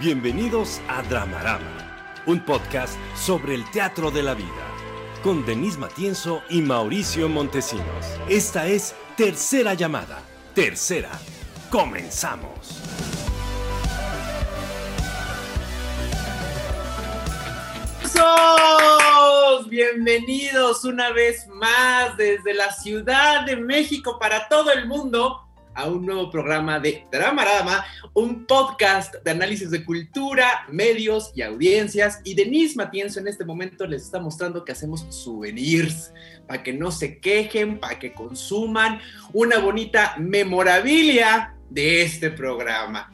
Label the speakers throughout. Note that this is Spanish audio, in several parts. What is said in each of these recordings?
Speaker 1: Bienvenidos a Dramarama, un podcast sobre el teatro de la vida, con Denise Matienzo y Mauricio Montesinos. Esta es Tercera Llamada. Tercera. Comenzamos.
Speaker 2: Bienvenidos una vez más desde la Ciudad de México para todo el mundo a un nuevo programa de Dramarama, un podcast de análisis de cultura, medios y audiencias. Y Denise Matienzo en este momento les está mostrando que hacemos souvenirs para que no se quejen, para que consuman una bonita memorabilia de este programa.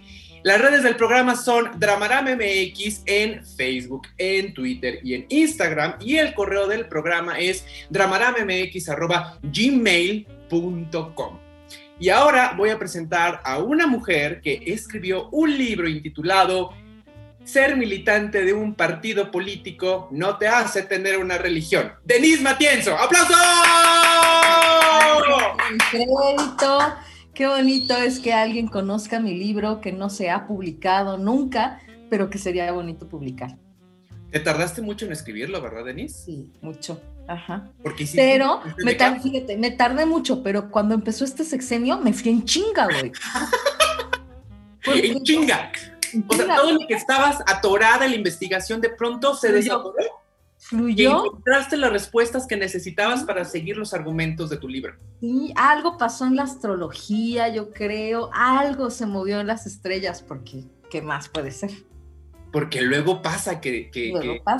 Speaker 2: Las redes del programa son Dramarama MX en Facebook, en Twitter y en Instagram. Y el correo del programa es dramaramamx.gmail.com. Y ahora voy a presentar a una mujer que escribió un libro intitulado Ser militante de un partido político no te hace tener una religión. Denise Matienzo, ¡aplauso!
Speaker 3: Crédito. Qué bonito es que alguien conozca mi libro que no se ha publicado nunca, pero que sería bonito publicar.
Speaker 2: Te tardaste mucho en escribirlo, ¿verdad, Denise?
Speaker 3: Sí, mucho. Ajá.
Speaker 2: Porque
Speaker 3: pero me tardé, fíjate, me tardé mucho, pero cuando empezó este sexenio me fui en chinga, güey.
Speaker 2: en chinga. O sea, todo lo que estabas atorada en la investigación de pronto se desatoró.
Speaker 3: Fluyó.
Speaker 2: Y encontraste las respuestas que necesitabas para seguir los argumentos de tu libro.
Speaker 3: Sí, algo pasó en la astrología, yo creo. Algo se movió en las estrellas, porque ¿qué más puede ser?
Speaker 2: Porque luego pasa que,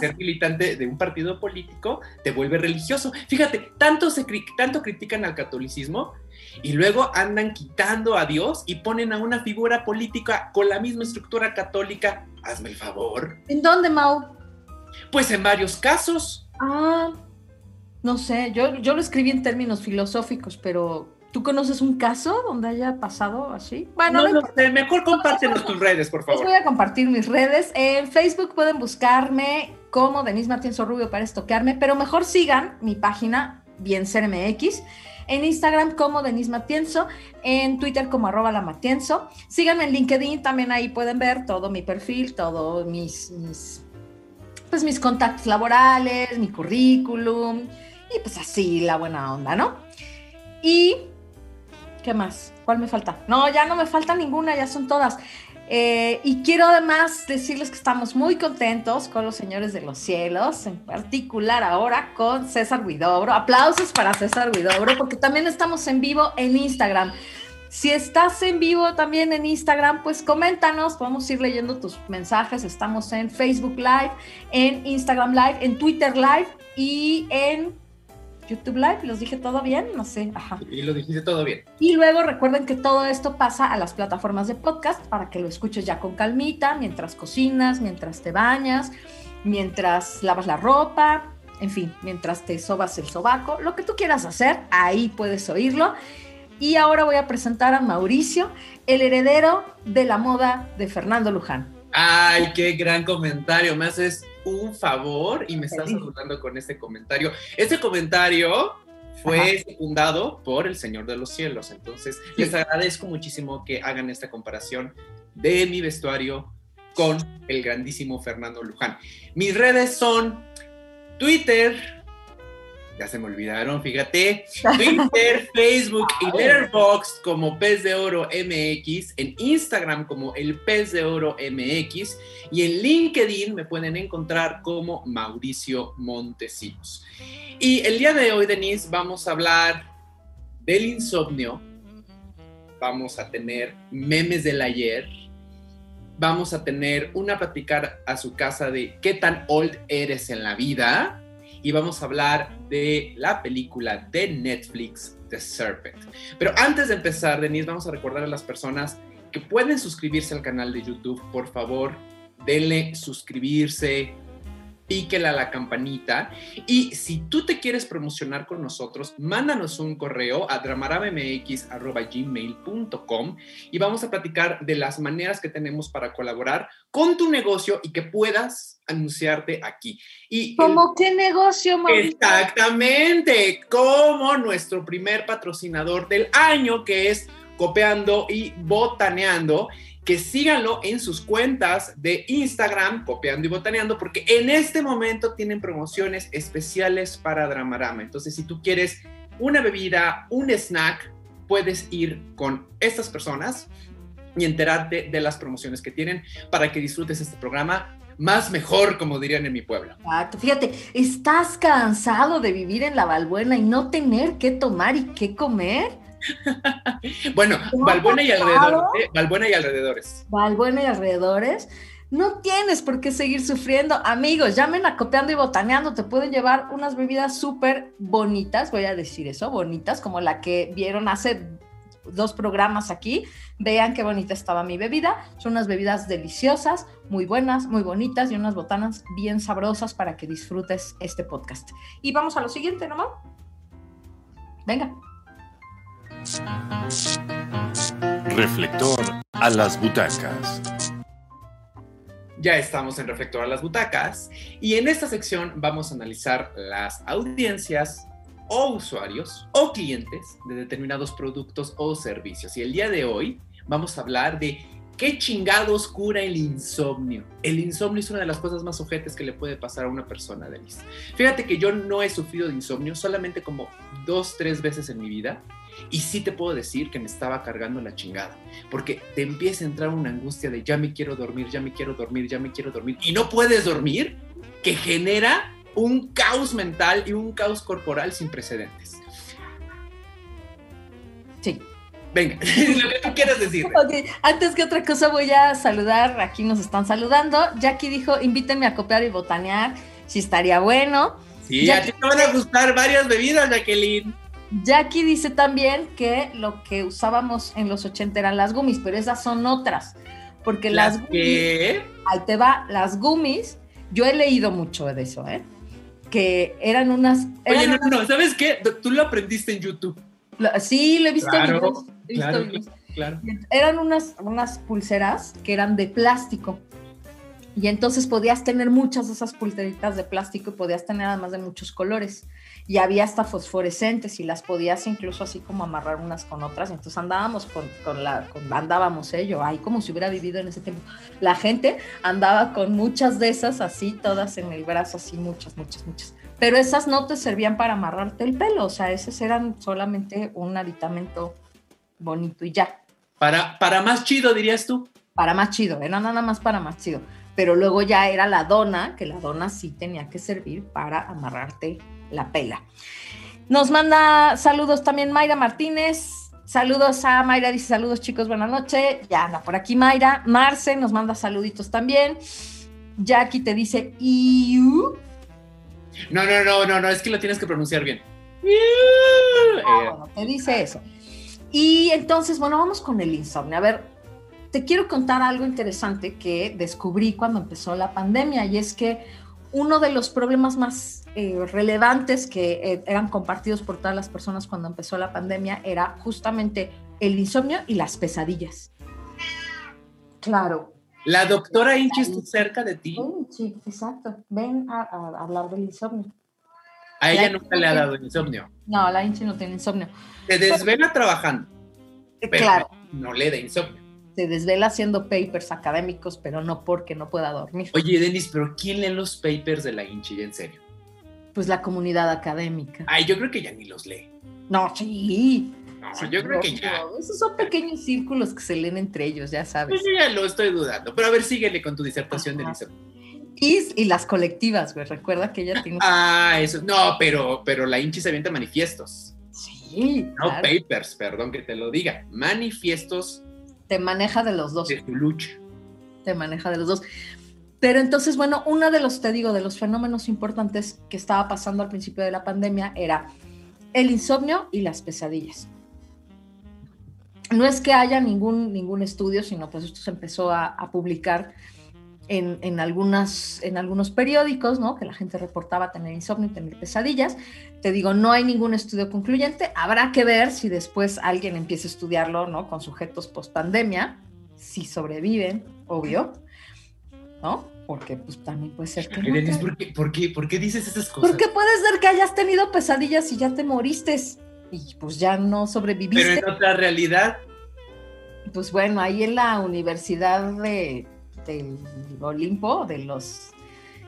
Speaker 2: ser militante de un partido político te vuelve religioso. Fíjate, tanto, se, tanto critican al catolicismo y luego andan quitando a Dios y ponen a una figura política con la misma estructura católica. Hazme el favor.
Speaker 3: ¿En dónde, Mau?
Speaker 2: Pues en varios casos.
Speaker 3: Ah, no sé, yo, yo lo escribí en términos filosóficos, pero ¿Tú conoces un caso donde haya pasado así?
Speaker 2: Bueno, no, sé, mejor compártenos tus redes, por favor.
Speaker 3: Les voy a compartir mis redes. En Facebook pueden buscarme como Denise Martínez Rubio para estoquearme, pero mejor sigan mi página, Bien Ser MX. En Instagram como Denise Matienzo, en Twitter como arroba la Matienzo. Síganme en LinkedIn, también ahí pueden ver todo mi perfil, todos mis, mis, pues mis contactos laborales, mi currículum y pues así la buena onda, ¿no? Y ¿Qué más? ¿Cuál me falta? No, ya no me falta ninguna, ya son todas. Eh, y quiero además decirles que estamos muy contentos con los señores de los cielos, en particular ahora con César Huidobro. Aplausos para César Huidobro, porque también estamos en vivo en Instagram. Si estás en vivo también en Instagram, pues coméntanos, podemos ir leyendo tus mensajes. Estamos en Facebook Live, en Instagram Live, en Twitter Live y en YouTube Live, ¿los dije todo bien? No sé, ajá.
Speaker 2: Y lo dijiste todo bien.
Speaker 3: Y luego recuerden que todo esto pasa a las plataformas de podcast para que lo escuches ya con calmita, mientras cocinas, mientras te bañas, mientras lavas la ropa, en fin, mientras te sobas el sobaco, lo que tú quieras hacer, ahí puedes oírlo. Y ahora voy a presentar a Mauricio, el heredero de la moda de Fernando Luján.
Speaker 2: Ay, qué gran comentario. Me haces un favor y me estás saludando con este comentario. Este comentario fue secundado por el Señor de los Cielos. Entonces, les agradezco muchísimo que hagan esta comparación de mi vestuario con el grandísimo Fernando Luján. Mis redes son Twitter, ya se me olvidaron, fíjate. Twitter, Facebook y Letterboxd como Pez de Oro MX, en Instagram como El Pez de Oro MX y en LinkedIn me pueden encontrar como Mauricio Montesinos. Y el día de hoy, Denise, vamos a hablar del insomnio, vamos a tener memes del ayer, vamos a tener una platicar a su casa de qué tan old eres en la vida y vamos a hablar de la película de Netflix, The Serpent. Pero antes de empezar, Denise, vamos a recordar a las personas que pueden suscribirse al canal de YouTube, por favor, denle suscribirse, píquela a la campanita. Y si tú te quieres promocionar con nosotros, mándanos un correo a dramaramemx.gmail.com y vamos a platicar de las maneras que tenemos para colaborar con tu negocio y que puedas anunciarte aquí. Y
Speaker 3: ¿Cómo qué negocio,
Speaker 2: Mauricio? Exactamente, como nuestro primer patrocinador del año, que es Copeando y Botaneando que síganlo en sus cuentas de Instagram, copiando y botaneando, porque en este momento tienen promociones especiales para Dramarama. Entonces, si tú quieres una bebida, un snack, puedes ir con estas personas y enterarte de las promociones que tienen para que disfrutes este programa más mejor, como dirían en mi pueblo.
Speaker 3: Exacto. Fíjate, estás cansado de vivir en la Balbuena y no tener qué tomar y qué comer.
Speaker 2: bueno, Balbuena y, alrededores, ¿eh? Balbuena y alrededores.
Speaker 3: Balbuena y alrededores. No tienes por qué seguir sufriendo. Amigos, llamen a Copiando y Botaneando. Te pueden llevar unas bebidas súper bonitas, voy a decir eso, bonitas, como la que vieron hace dos programas aquí. Vean qué bonita estaba mi bebida. Son unas bebidas deliciosas, muy buenas, muy bonitas y unas botanas bien sabrosas para que disfrutes este podcast. Y vamos a lo siguiente, ¿no? Venga.
Speaker 1: Reflector a las butacas.
Speaker 2: Ya estamos en Reflector a las butacas y en esta sección vamos a analizar las audiencias o usuarios o clientes de determinados productos o servicios. Y el día de hoy vamos a hablar de qué chingados cura el insomnio. El insomnio es una de las cosas más ojetes que le puede pasar a una persona, Denise. Fíjate que yo no he sufrido de insomnio solamente como dos, tres veces en mi vida. Y sí te puedo decir que me estaba cargando la chingada, porque te empieza a entrar una angustia de ya me quiero dormir, ya me quiero dormir, ya me quiero dormir, y no puedes dormir, que genera un caos mental y un caos corporal sin precedentes.
Speaker 3: Sí.
Speaker 2: Venga, lo que tú quieras decir.
Speaker 3: Ok, antes que otra cosa voy a saludar, aquí nos están saludando. Jackie dijo, invítenme a copiar y botanear, si estaría bueno.
Speaker 2: Sí, a ti te van a gustar varias bebidas, Jacqueline.
Speaker 3: Jackie dice también que lo que usábamos en los 80 eran las gummies, pero esas son otras. Porque las,
Speaker 2: ¿Las qué?
Speaker 3: ahí te va, las gummies, yo he leído mucho de eso, ¿eh? Que eran unas...
Speaker 2: Oye,
Speaker 3: eran
Speaker 2: no, no, ¿sabes qué? Tú lo aprendiste en YouTube.
Speaker 3: unas- sí, lo he visto
Speaker 2: Claro,
Speaker 3: videos, he visto
Speaker 2: Claro, claro.
Speaker 3: Eran unas, unas pulseras que eran de plástico. Y entonces podías tener muchas de esas pulseritas de plástico y podías tener además de muchos colores. Y había hasta fosforescentes y las podías incluso así como amarrar unas con otras. Entonces andábamos con, con la, con- andábamos ello, ahí como si hubiera vivido en ese tiempo. La gente andaba con muchas de esas así, todas en el brazo, así muchas, muchas, muchas. Pero esas no te servían para amarrarte el pelo, o sea, esas eran solamente un aditamento bonito y ya.
Speaker 2: Para, para más chido, dirías tú.
Speaker 3: para más chido, era nada más para más chido. Pero luego ya era la dona, que la dona sí tenía que servir para amarrarte la pela. Nos manda saludos también Mayra Martínez. Saludos a Mayra, dice saludos chicos, buenas noches. Ya anda por aquí Mayra. Marce nos manda saluditos también. Jackie te dice Iu.
Speaker 2: No, no, no, no, no, es que lo tienes que pronunciar bien.
Speaker 3: Ah,
Speaker 2: Eh,
Speaker 3: bueno, te dice eso. Y entonces, bueno, vamos con el insomnio. A ver, te quiero contar algo interesante que descubrí cuando empezó la pandemia y es que uno de los problemas más eh, relevantes que eh, eran compartidos por todas las personas cuando empezó la pandemia era justamente el insomnio y las pesadillas. Claro.
Speaker 2: la doctora Inchi está cerca de ti.
Speaker 3: Sí, exacto. Ven a, a hablar del insomnio.
Speaker 2: A ella
Speaker 3: La-
Speaker 2: nunca le ha dado insomnio.
Speaker 3: No, la Inchi no tiene insomnio.
Speaker 2: Se desvela trabajando,
Speaker 3: Eh,
Speaker 2: pero
Speaker 3: claro.
Speaker 2: no le da insomnio.
Speaker 3: Se desvela haciendo papers académicos, pero no porque no pueda dormir.
Speaker 2: Oye, Denis, pero ¿quién lee los papers de la Inchi? En serio.
Speaker 3: Pues la comunidad académica.
Speaker 2: Ay, yo creo que ya ni los lee.
Speaker 3: No, sí.
Speaker 2: No,
Speaker 3: sí,
Speaker 2: yo creo que ya.
Speaker 3: Esos son pequeños círculos que se leen entre ellos, ya sabes.
Speaker 2: Pues yo ya lo estoy dudando. Pero a ver, síguele con tu disertación insomnio.
Speaker 3: Y, y las colectivas, güey. Recuerda que ella tiene.
Speaker 2: Ah, eso. No, pero, pero la Inchi se avienta manifiestos.
Speaker 3: sí,
Speaker 2: No
Speaker 3: claro.
Speaker 2: papers, perdón que te lo diga. Manifiestos
Speaker 3: Te maneja de los dos.
Speaker 2: de su lucha.
Speaker 3: Te maneja de los dos. Pero entonces, bueno, uno de los, te digo, de los fenómenos importantes que estaba pasando al principio de la pandemia era el insomnio y las pesadillas. No es que haya ningún, ningún estudio, sino pues esto se empezó a, a publicar en, en, algunas, en algunos periódicos, ¿no? Que la gente reportaba tener insomnio y tener pesadillas. Te digo, no hay ningún estudio concluyente. Habrá que ver si después alguien empieza a estudiarlo, ¿no? Con sujetos post pandemia, si sobreviven, obvio, ¿no? Porque pues también puede ser que no.
Speaker 2: ¿por qué, por, qué, ¿Por qué dices esas cosas?
Speaker 3: Porque puede ser que hayas tenido pesadillas y ya te moriste y pues ya no sobreviviste.
Speaker 2: Pero en otra realidad.
Speaker 3: Pues bueno, ahí en la Universidad de, del Olimpo, de los...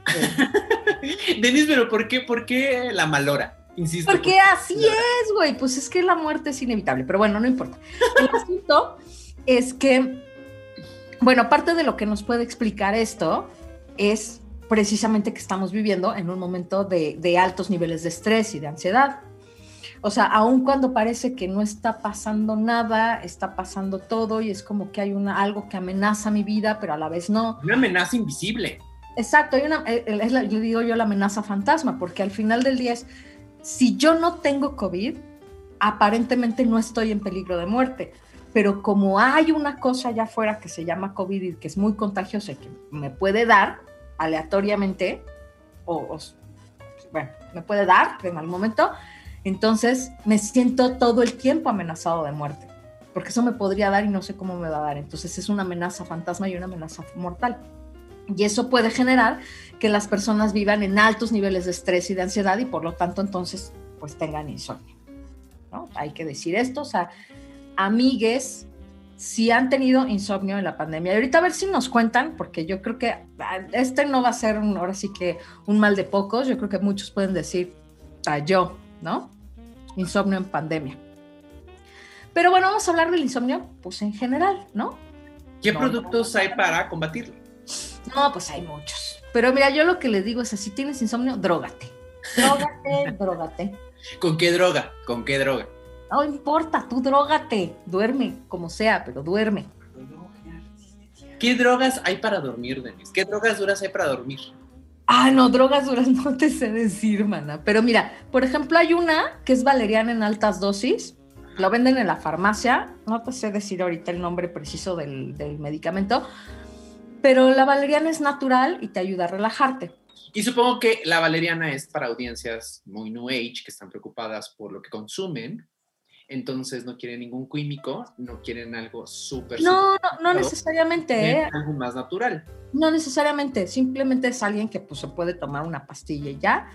Speaker 2: Denise, pero ¿por qué, ¿por qué la malora? Insisto.
Speaker 3: Porque así es, güey. Pues es que la muerte es inevitable, pero bueno, no importa. El asunto es que, bueno, parte de lo que nos puede explicar esto es precisamente que estamos viviendo en un momento de, de altos niveles de estrés y de ansiedad. O sea, aun cuando parece que no está pasando nada, está pasando todo y es como que hay una, algo que amenaza mi vida, pero a la vez no.
Speaker 2: Una amenaza invisible.
Speaker 3: Exacto, hay una, eh, es la, yo digo yo la amenaza fantasma, porque al final del día es, si yo no tengo COVID, aparentemente no estoy en peligro de muerte, pero como hay una cosa allá afuera que se llama COVID y que es muy contagiosa y que me puede dar aleatoriamente, o, o bueno, me puede dar en algún momento, entonces me siento todo el tiempo amenazado de muerte, porque eso me podría dar y no sé cómo me va a dar. Entonces es una amenaza fantasma y una amenaza mortal. Y eso puede generar que las personas vivan en altos niveles de estrés y de ansiedad y por lo tanto entonces pues tengan insomnio. Hay que decir esto, o sea, amigues, si han tenido insomnio en la pandemia. Y ahorita a ver si nos cuentan, porque yo creo que ah, este no va a ser un, ahora sí que un mal de pocos, yo creo que muchos pueden decir, ah, yo, ¿no? Insomnio en pandemia. Pero bueno, vamos a hablar del insomnio, pues en general, ¿no?
Speaker 2: ¿Qué
Speaker 3: No,
Speaker 2: productos hay para combatirlo?
Speaker 3: No, pues hay muchos. Pero mira, yo lo que les digo es, si tienes insomnio, drógate. Drógate, drógate.
Speaker 2: ¿Con qué droga? ¿Con qué droga?
Speaker 3: No importa, tú drógate. Duerme, como sea, pero duerme.
Speaker 2: ¿Qué drogas hay para dormir, Denise? ¿Qué drogas duras hay para dormir?
Speaker 3: Ah, no, drogas duras no te sé decir, mana. Pero mira, por ejemplo, hay una que es valeriana en altas dosis. Lo venden en la farmacia. No te sé decir ahorita el nombre preciso del, del medicamento. Pero la valeriana es natural y te ayuda a relajarte.
Speaker 2: Y supongo que la valeriana es para audiencias muy new age que están preocupadas por lo que consumen. Entonces no quieren ningún químico, no quieren algo súper...
Speaker 3: No, no, no
Speaker 2: Claro.
Speaker 3: necesariamente, ¿eh?
Speaker 2: algo más natural.
Speaker 3: No necesariamente, simplemente es alguien que pues, se puede tomar una pastilla ya,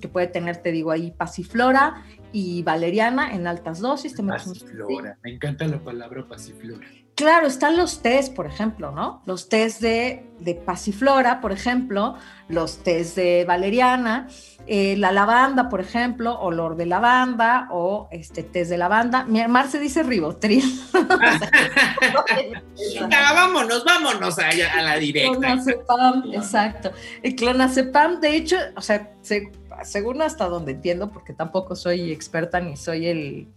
Speaker 3: que puede tener, te digo ahí, pasiflora y valeriana en altas dosis.
Speaker 2: Pasiflora. Me encanta la palabra pasiflora.
Speaker 3: Claro, están los tés, por ejemplo, ¿no? Los tés de, de pasiflora, por ejemplo, los tés de valeriana, eh, la lavanda, por ejemplo, olor de lavanda o este tés de lavanda. Mi Marce dice ribotril.
Speaker 2: Vámonos, vámonos a, a la directa.
Speaker 3: Clonazepam, exacto. El clonazepam, de hecho, o sea, se- según hasta donde entiendo, porque tampoco soy experta ni soy el,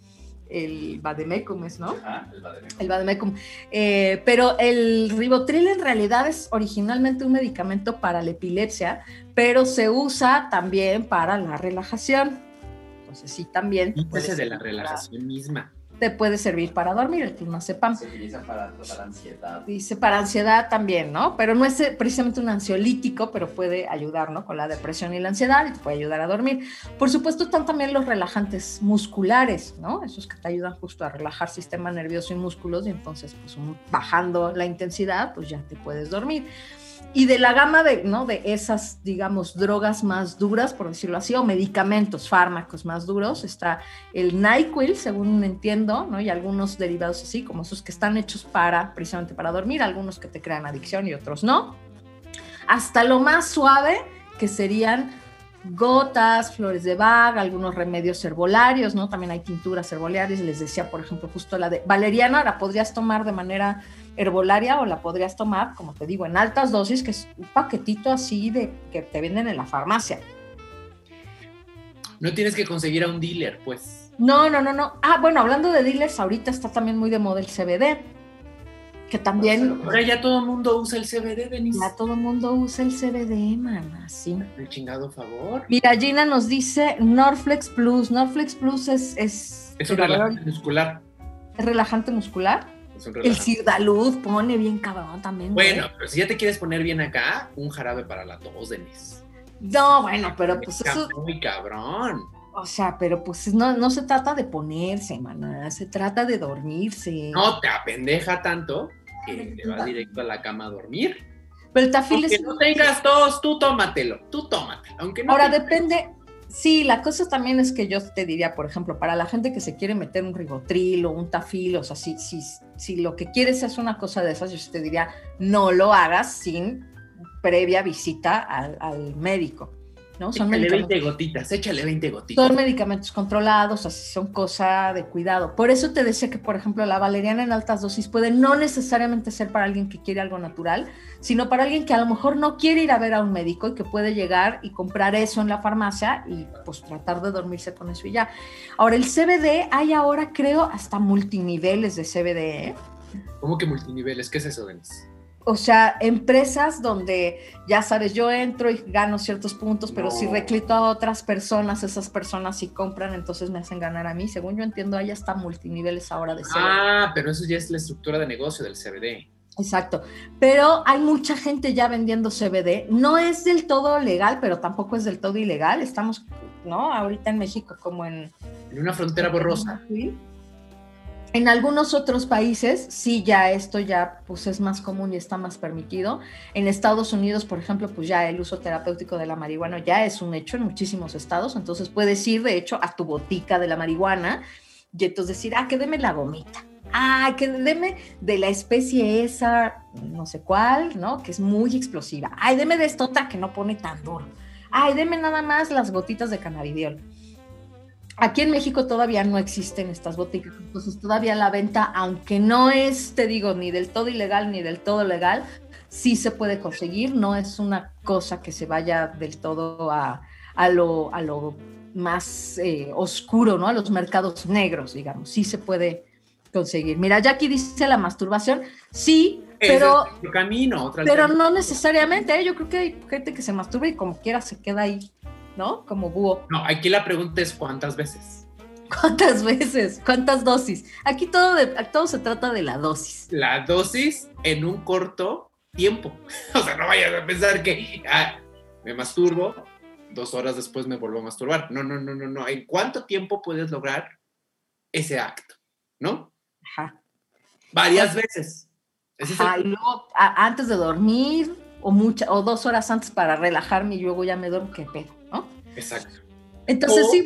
Speaker 3: el vademecum, ¿es, ¿no?
Speaker 4: Ah, el Bademecum.
Speaker 3: El vademecum. Eh, pero el ribotril en realidad es originalmente un medicamento para la epilepsia, pero se usa también para la relajación. Entonces sí, también te puede
Speaker 2: de la relajación misma.
Speaker 3: Te puede servir para dormir el clonazepam.
Speaker 4: Se utiliza para tratar ansiedad.
Speaker 3: Dice para ansiedad también, ¿no? Pero no es eh, precisamente un ansiolítico, pero puede ayudar, ¿no? Con la depresión y la ansiedad y te puede ayudar a dormir. Por supuesto, están también los relajantes musculares, ¿no? Esos que te ayudan justo a relajar sistema nervioso y músculos y entonces, pues, bajando la intensidad, pues ya te puedes dormir. Y de la gama de, ¿no? de esas, digamos, drogas más duras, por decirlo así, o medicamentos, fármacos más duros, está el NyQuil, según entiendo, ¿no? Y algunos derivados así, como esos que están hechos para, precisamente para dormir, algunos que te crean adicción y otros no. Hasta lo más suave, que serían gotas, flores de Bach, algunos remedios herbolarios, ¿no? También hay tinturas herbolarias, les decía, por ejemplo, justo la de valeriana, la podrías tomar de manera herbolaria o la podrías tomar, como te digo, en altas dosis, que es un paquetito así de que te venden en la farmacia.
Speaker 2: No tienes que conseguir a un dealer, pues.
Speaker 3: No, no, no, no. Ah, bueno, hablando de dealers, ahorita está también muy de moda el CBD, que también
Speaker 2: Ahora ya todo el mundo usa el CBD, Denise.
Speaker 3: ya todo el mundo usa el CBD, man, así.
Speaker 2: El chingado favor.
Speaker 3: Mira, Gina nos dice Norflex Plus. Norflex Plus es, es,
Speaker 2: Es un relajante muscular.
Speaker 3: es relajante muscular.
Speaker 2: Es un
Speaker 3: El. Cirdalud pone bien cabrón también. güey.
Speaker 2: Bueno, pero si ya te quieres poner bien acá, un jarabe para la tos, Denise.
Speaker 3: No, bueno, pero pues
Speaker 2: Está
Speaker 3: eso,
Speaker 2: Muy cabrón.
Speaker 3: o sea, pero pues no, no se trata de ponerse, maná, se trata de dormirse.
Speaker 2: No te apendeja tanto que te vas directo a la cama a dormir.
Speaker 3: Pero el tafil
Speaker 2: Aunque
Speaker 3: es...
Speaker 2: no tengas tos, tú tómatelo. Tú tómatelo. Aunque no
Speaker 3: Ahora
Speaker 2: te-
Speaker 3: depende, Sí, la cosa también es que yo te diría, por ejemplo, para la gente que se quiere meter un ribotril o un tafil, o sea, si, si, si lo que quieres es una cosa de esas, yo te diría, no lo hagas sin previa visita al, al médico. ¿No?
Speaker 2: Son échale 20 gotitas, échale 20 gotitas.
Speaker 3: Son medicamentos controlados, así son cosa de cuidado. Por eso te decía que, por ejemplo, la valeriana en altas dosis puede no necesariamente ser para alguien que quiere algo natural, sino para alguien que a lo mejor no quiere ir a ver a un médico y que puede llegar y comprar eso en la farmacia y pues tratar de dormirse con eso y ya. Ahora, el CBD, hay ahora creo hasta multiniveles de CBD. ¿eh?
Speaker 2: ¿Cómo que multiniveles? ¿Qué es eso, Denise?
Speaker 3: O sea, empresas donde, ya sabes, yo entro y gano ciertos puntos, pero si reclito a otras personas, esas personas sí compran, entonces me hacen ganar a mí. Según yo entiendo, hay hasta multiniveles ahora de CBD.
Speaker 2: Ah, pero eso ya es la estructura de negocio del CBD.
Speaker 3: Exacto, pero hay mucha gente ya vendiendo CBD. No es del todo legal, pero tampoco es del todo ilegal. Estamos, ¿no? Ahorita en México como en...
Speaker 2: En una frontera borrosa.
Speaker 3: Sí en algunos otros países sí ya esto ya pues es más común y está más permitido. En Estados Unidos, por ejemplo, pues ya el uso terapéutico de la marihuana ya es un hecho en muchísimos estados, entonces puedes ir de hecho a tu botica de la marihuana y entonces decir, ah, que deme la gomita. Ah, que deme de la especie esa, no sé cuál, ¿no? Que es muy explosiva. Ay, deme de esta otra que no pone tan duro. Ay, deme nada más las gotitas de cannabidiol Aquí en México todavía no existen estas boticas, entonces todavía la venta, aunque no es, te digo, ni del todo ilegal ni del todo legal, sí se puede conseguir, no es una cosa que se vaya del todo a, lo, a lo más eh, oscuro, ¿no? A los mercados negros, digamos, sí se puede conseguir. Mira, Jackie dice la masturbación, sí, pero,
Speaker 2: camino,
Speaker 3: pero no necesariamente, ¿eh? yo creo que hay gente que se masturba y como quiera se queda ahí ¿no? Como búho.
Speaker 2: No, aquí la pregunta es cuántas veces.
Speaker 3: ¿Cuántas veces? ¿Cuántas dosis? Aquí todo, de, todo se trata de la dosis.
Speaker 2: La dosis en un corto tiempo. O sea, no vayas a pensar que ah, me masturbo, dos horas después me vuelvo a masturbar. No, no, no, no, no. ¿En cuánto tiempo puedes lograr ese acto? ¿No? Ajá. Varias veces.
Speaker 3: Ajá, y luego antes de dormir o, mucha, o dos horas antes para relajarme y luego ya me duermo, qué pedo.
Speaker 2: Exacto.
Speaker 3: Entonces, sí,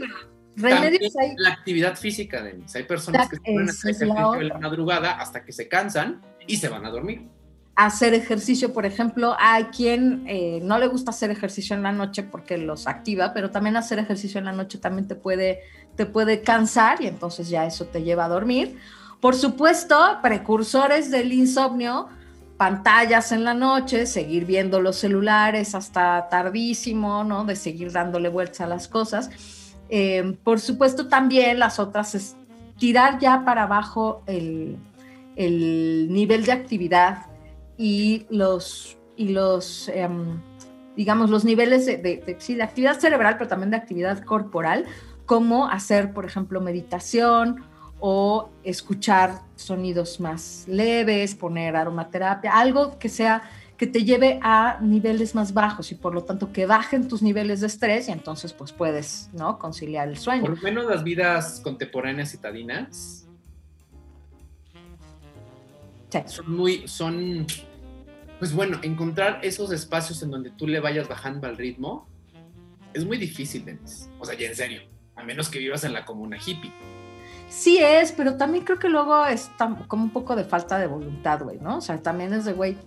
Speaker 3: remedios hay.
Speaker 2: La actividad física, de Hay personas que se ponen a hacer ejercicio en la madrugada hasta que se cansan y se van a dormir.
Speaker 3: Hacer ejercicio, por ejemplo, hay quien eh, no le gusta hacer ejercicio en la noche porque los activa, pero también hacer ejercicio en la noche también te puede, te puede cansar y entonces ya eso te lleva a dormir. Por supuesto, precursores del insomnio, pantallas en la noche, seguir viendo los celulares hasta tardísimo, ¿no? De seguir dándole vueltas a las cosas. Eh, por supuesto, también las otras es tirar ya para abajo el, nivel de actividad y los, y los em, digamos, los niveles de, de actividad cerebral, pero también de actividad corporal, como hacer, por ejemplo, meditación o escuchar sonidos más leves, poner aromaterapia, algo que sea que te lleve a niveles más bajos y por lo tanto que bajen tus niveles de estrés y entonces pues puedes, ¿no? conciliar el sueño.
Speaker 2: Por lo menos las vidas contemporáneas citadinas son muy son pues bueno, encontrar esos espacios en donde tú le vayas bajando al ritmo es muy difícil, Denis. O sea, ya en serio, a menos que vivas en la comuna hippie
Speaker 3: sí es, pero también creo que luego es como un poco de falta de voluntad, güey, ¿no? O sea, también es de, güey,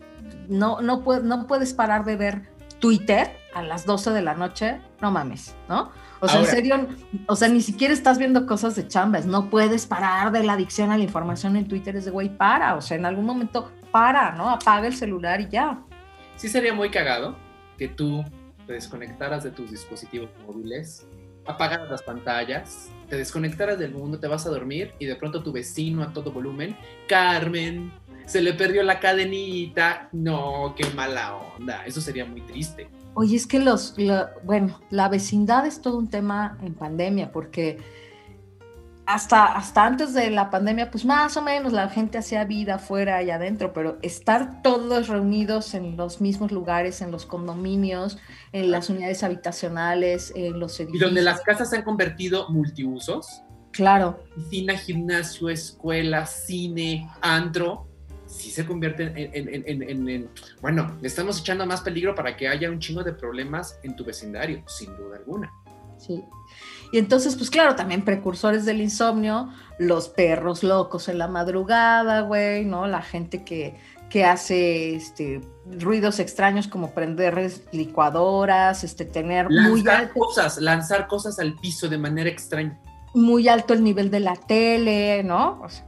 Speaker 3: no, no, no puedes parar de ver Twitter a las 12 de la noche, no mames, ¿no? O sea, en serio, o sea, ni siquiera estás viendo cosas de chambas, no puedes parar de la adicción a la información en Twitter, es de, güey, para, o sea, en algún momento para, ¿no? Apaga el celular y ya.
Speaker 2: Sí sería muy cagado que tú te desconectaras de tus dispositivos móviles, apagaras las pantallas, te desconectaras del mundo, te vas a dormir y de pronto tu vecino a todo volumen, Carmen, se le perdió la cadenita, no, qué mala onda, eso sería muy triste.
Speaker 3: Oye, es que los, bueno, la vecindad es todo un tema en pandemia porque hasta, hasta antes de la pandemia, pues más o menos la gente hacía vida afuera y adentro, pero estar todos reunidos en los mismos lugares, en los condominios, en las unidades habitacionales, en los edificios.
Speaker 2: Y donde las casas se han convertido multiusos.
Speaker 3: Claro.
Speaker 2: Piscina, gimnasio, escuela, cine, antro, sí se convierte en, en, en, bueno, le estamos echando más peligro para que haya un chingo de problemas en tu vecindario, sin duda alguna.
Speaker 3: Sí. Y entonces, pues claro, también precursores del insomnio, los perros locos en la madrugada, güey, ¿no? La gente que, que hace este, ruidos extraños como prender licuadoras, este, tener
Speaker 2: lanzar
Speaker 3: muy alto,
Speaker 2: cosas, lanzar cosas al piso de manera extraña.
Speaker 3: muy alto el nivel de la tele, ¿no? O sea,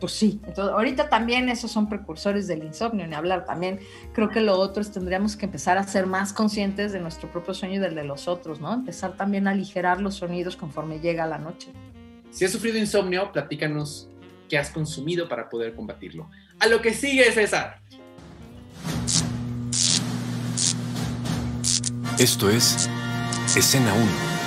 Speaker 3: pues sí. Entonces, ahorita también esos son precursores del insomnio, ni hablar. También creo que lo otro es tendríamos que empezar a ser más conscientes de nuestro propio sueño y del de los otros, ¿no? Empezar también a aligerar los sonidos conforme llega la noche.
Speaker 2: Si has sufrido insomnio, platícanos qué has consumido para poder combatirlo. A lo que sigue, César.
Speaker 1: Esto es Escena 1.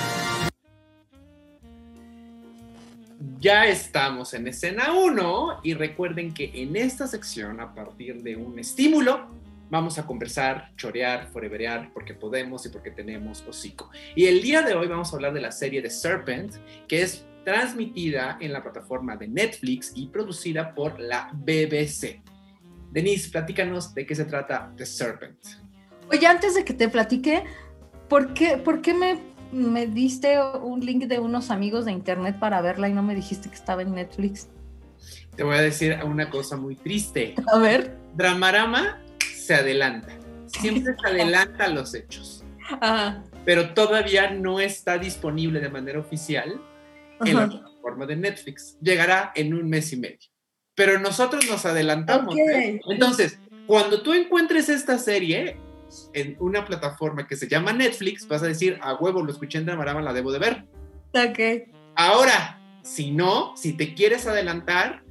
Speaker 2: Ya estamos en escena 1 y recuerden que en esta sección, a partir de un estímulo, vamos a conversar, chorear, foreverear, porque podemos y porque tenemos hocico. Y el día de hoy vamos a hablar de la serie The Serpent, que es transmitida en la plataforma de Netflix y producida por la BBC. Denise, platícanos de qué se trata The Serpent.
Speaker 3: Oye, antes de que te platique, ¿por qué, por qué me, me diste un link de unos amigos de internet para verla y no me dijiste que estaba en Netflix?
Speaker 2: Te voy a decir una cosa muy triste.
Speaker 3: A ver.
Speaker 2: Dramarama se adelanta. Siempre se adelanta los hechos.
Speaker 3: Ajá.
Speaker 2: Pero todavía no está disponible de manera oficial en la plataforma de Netflix. Llegará en un mes y medio. Pero nosotros nos adelantamos. ¿eh? Entonces, cuando tú encuentres esta serie en una plataforma que se llama Netflix, vas a decir, a huevo, lo escuché en Dramarama, la debo de ver.
Speaker 3: Ok.
Speaker 2: Ahora, si no, si te quieres adelantar,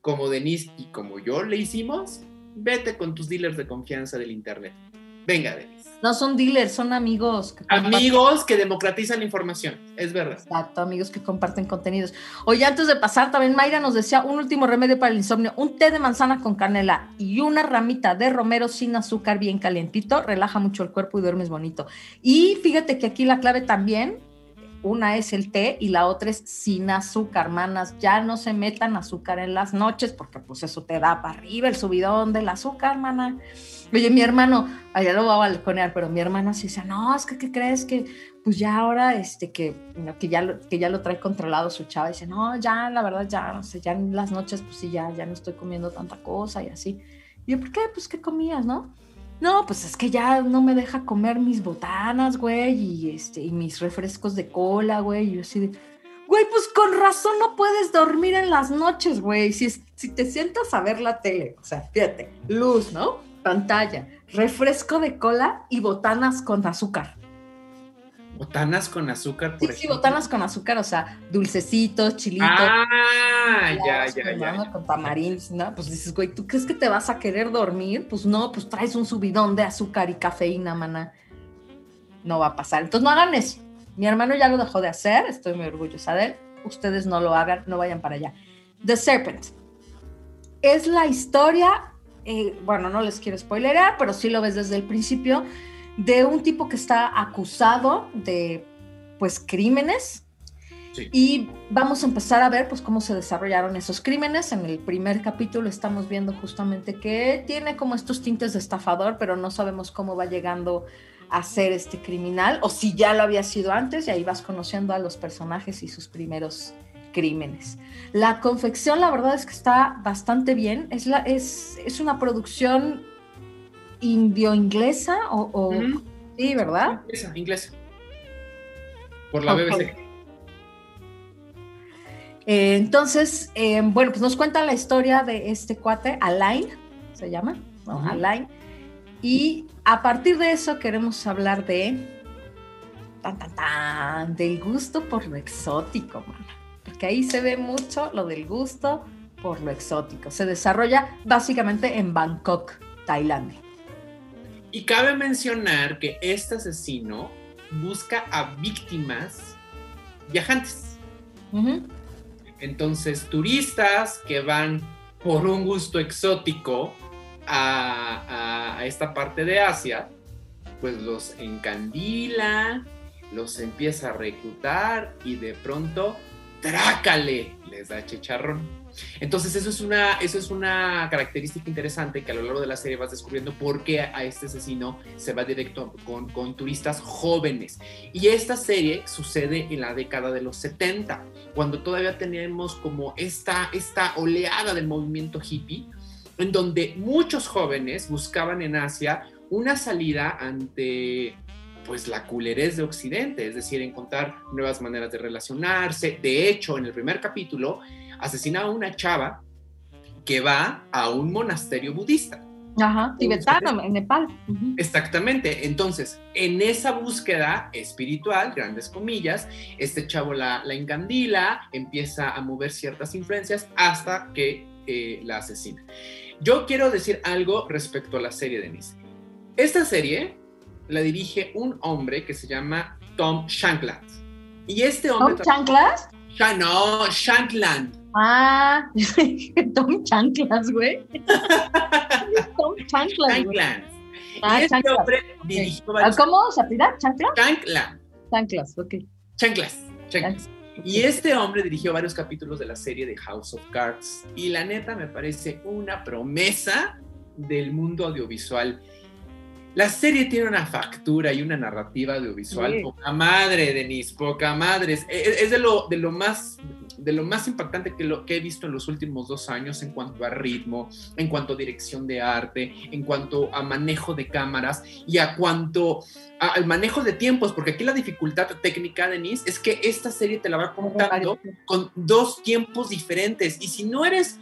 Speaker 2: como Denise y como yo le hicimos, vete con tus dealers de confianza del Internet. Venga, Denise.
Speaker 3: No son dealers, son amigos. que
Speaker 2: Amigos que democratizan la información, es verdad.
Speaker 3: Exacto, amigos que comparten contenidos. Oye, antes de pasar, también Mayra nos decía un último remedio para el insomnio, un té de manzana con canela y una ramita de romero sin azúcar bien calientito, relaja mucho el cuerpo y duermes bonito. Y fíjate que aquí la clave también, una es el té y la otra es sin azúcar, manas, ya no se metan azúcar en las noches porque pues eso te da para arriba el subidón del azúcar, mana. Oye, mi hermano, allá lo va a balconear, pero mi hermana sí dice, no, es que, ¿qué crees que pues ya ahora este que, que, ya lo, que ya lo trae controlado su chava, dice, no, ya la verdad ya, no sé, ya en las noches pues sí, ya, ya no estoy comiendo tanta cosa y así. Y yo, ¿por qué? Pues, ¿qué comías, no? No, pues es que ya no me deja comer mis botanas, güey, y, este, y mis refrescos de cola, güey, y yo así de, güey, pues con razón no puedes dormir en las noches, güey, si, si te sientas a ver la tele, o sea, fíjate, luz, ¿no? Pantalla, refresco de cola y botanas con azúcar.
Speaker 2: Botanas con azúcar, por
Speaker 3: Sí, sí,
Speaker 2: ejemplo.
Speaker 3: botanas con azúcar, o sea, dulcecitos, chilitos.
Speaker 2: Ah, ya, ya, ya.
Speaker 3: Con tamarindos, ¿no? Pues dices, güey, ¿tú crees que te vas a querer dormir? Pues no, pues traes un subidón de azúcar y cafeína, mana. No va a pasar. Entonces no hagan eso. Mi hermano ya lo dejó de hacer, estoy muy orgullosa de él. Ustedes no lo hagan, no vayan para allá. The Serpent. Es la historia, eh, bueno, no les quiero spoilerar, pero sí lo ves desde el principio, de un tipo que está acusado de, pues, crímenes.
Speaker 2: Sí.
Speaker 3: Y vamos a empezar a ver, pues, cómo se desarrollaron esos crímenes. En el primer capítulo estamos viendo justamente que tiene como estos tintes de estafador, pero no sabemos cómo va llegando a ser este criminal, o si ya lo había sido antes, y ahí vas conociendo a los personajes y sus primeros crímenes. La confección, la verdad es que está bastante bien. Es, la, es, es una producción indio-inglesa o, sí, ¿verdad?
Speaker 2: Inglesa, inglesa. Por la. BBC.
Speaker 3: Eh, entonces, eh, bueno, pues nos cuenta la historia de este cuate, Alain, se llama, ¿no? Alain. Y a partir de eso queremos hablar de, tan, tan, tan, del gusto por lo exótico, mana. Porque ahí se ve mucho lo del gusto por lo exótico. Se desarrolla básicamente en Bangkok, Tailandia.
Speaker 2: Y cabe mencionar que este asesino busca a víctimas viajantes. Entonces, turistas que van por un gusto exótico a, a- a esta parte de Asia, pues los encandila, los empieza a reclutar y de pronto, trácale, les da chicharrón. Entonces eso es, una, eso es una característica interesante que a lo largo de la serie vas descubriendo por qué a este asesino se va directo con, con turistas jóvenes. Y esta serie sucede en la década de los 70, cuando todavía teníamos como esta, esta oleada del movimiento hippie, en donde muchos jóvenes buscaban en Asia una salida ante pues la culerez de Occidente, es decir, encontrar nuevas maneras de relacionarse. De hecho, en el primer capítulo, asesina a una chava que va a un monasterio budista.
Speaker 3: Ajá, tibetano, en Nepal.
Speaker 2: Exactamente. Entonces, en esa búsqueda espiritual, grandes comillas, este chavo la, la encandila, empieza a mover ciertas influencias hasta que eh, la asesina. Yo quiero decir algo respecto a la serie de Nice. Esta serie la dirige un hombre que se llama Tom Shankland. Y este hombre...
Speaker 3: ¿Tom Shankland?
Speaker 2: no, Shankland.
Speaker 3: Ah, Tom Chanclas, güey. Tom Chanclas.
Speaker 2: Shankland. Ah, este hombre dirigió
Speaker 3: varios... ¿Cómo se apela? ¿Chanclas?
Speaker 2: Shankland.
Speaker 3: Chanclas, ok.
Speaker 2: Chanclas. Chanclas. Y este hombre dirigió varios capítulos de la serie de House of Cards. Y la neta me parece una promesa del mundo audiovisual. La serie tiene una factura y una narrativa audiovisual poca madre, Denise, poca madre. Es, de, lo, de, lo más, de lo más impactante que, lo, que he visto en los últimos dos años en cuanto a ritmo, en cuanto a dirección de arte, en cuanto a manejo de cámaras y a cuanto al manejo de tiempos, porque aquí la dificultad técnica, Denise, es que esta serie te la va contando con dos tiempos diferentes. Y si no eres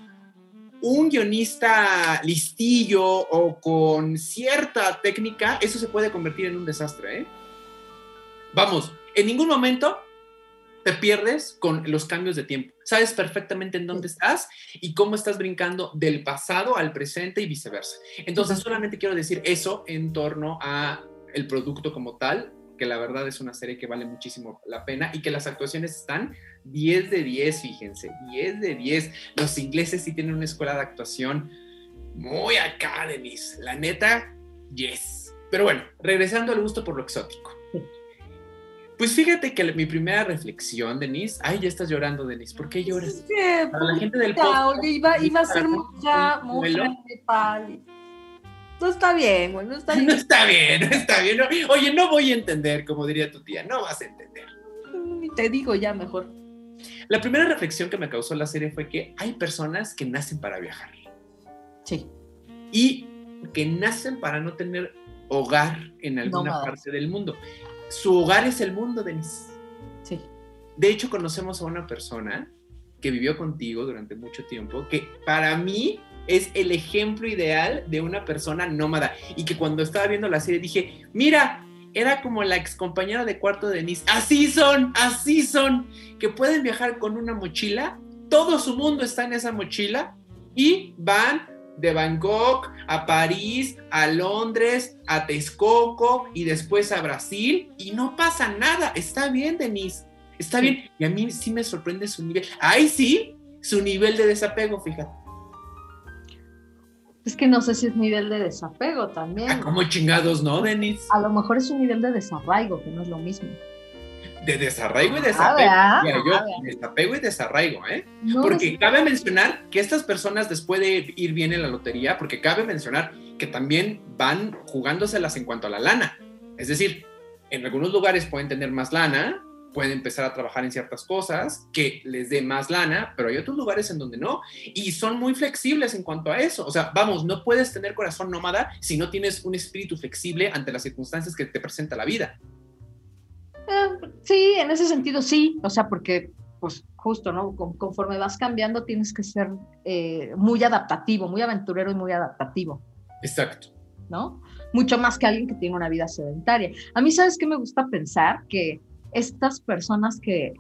Speaker 2: un guionista listillo o con cierta técnica, eso se puede convertir en un desastre. ¿eh? Vamos, en ningún momento te pierdes con los cambios de tiempo. Sabes perfectamente en dónde estás y cómo estás brincando del pasado al presente y viceversa. Entonces, solamente quiero decir eso en torno a el producto como tal, que la verdad es una serie que vale muchísimo la pena y que las actuaciones están 10 de 10, fíjense, 10 de 10. Los ingleses sí tienen una escuela de actuación muy academies. La neta, yes. Pero bueno, regresando al gusto por lo exótico. Pues fíjate que mi primera reflexión, Denise, ay, ya estás llorando, Denise, ¿por qué lloras?
Speaker 3: Sí, Para la gente del podcast. Iba, iba a ser mucha, mucha No está bien, güey, no está bien.
Speaker 2: No está bien, no está bien. oye, no voy a entender, como diría tu tía, no vas a entender.
Speaker 3: Te digo ya mejor.
Speaker 2: La primera reflexión que me causó la serie fue que hay personas que nacen para viajar.
Speaker 3: Sí.
Speaker 2: Y que nacen para no tener hogar en alguna parte del mundo. Su hogar es el mundo, Denise.
Speaker 3: Sí.
Speaker 2: De hecho, conocemos a una persona que vivió contigo durante mucho tiempo, que para mí es el ejemplo ideal de una persona nómada. Y que cuando estaba viendo la serie dije, mira, era como la ex compañera de cuarto de Denise. Así son, así son, que pueden viajar con una mochila, todo su mundo está en esa mochila y van de Bangkok a París, a Londres, a Texcoco y después a Brasil y no pasa nada. Está bien, Denise, está bien. Y a mí sí me sorprende su nivel. Ay, sí, su nivel de desapego, fíjate.
Speaker 3: Es que no sé si es nivel de desapego también.
Speaker 2: Ah, ¿Cómo chingados no, Denis?
Speaker 3: A lo mejor es un nivel de desarraigo, que no es lo mismo.
Speaker 2: De desarraigo y desapego. yo, desapego y desarraigo, ¿eh? porque cabe mencionar que estas personas después de ir bien en la lotería, porque cabe mencionar que también van jugándoselas en cuanto a la lana. Es decir, en algunos lugares pueden tener más lana, pueden empezar a trabajar en ciertas cosas que les dé más lana, pero hay otros lugares en donde no. Y son muy flexibles en cuanto a eso. O sea, vamos, no puedes tener corazón nómada si no tienes un espíritu flexible ante las circunstancias que te presenta la vida.
Speaker 3: Eh, sí, en ese sentido sí. O sea, porque, pues justo, ¿no? conforme vas cambiando, tienes que ser eh, muy adaptativo, muy aventurero y muy adaptativo.
Speaker 2: Exacto.
Speaker 3: ¿No? Mucho más que alguien que tiene una vida sedentaria. A mí, ¿sabes qué me gusta pensar? Que estas personas que,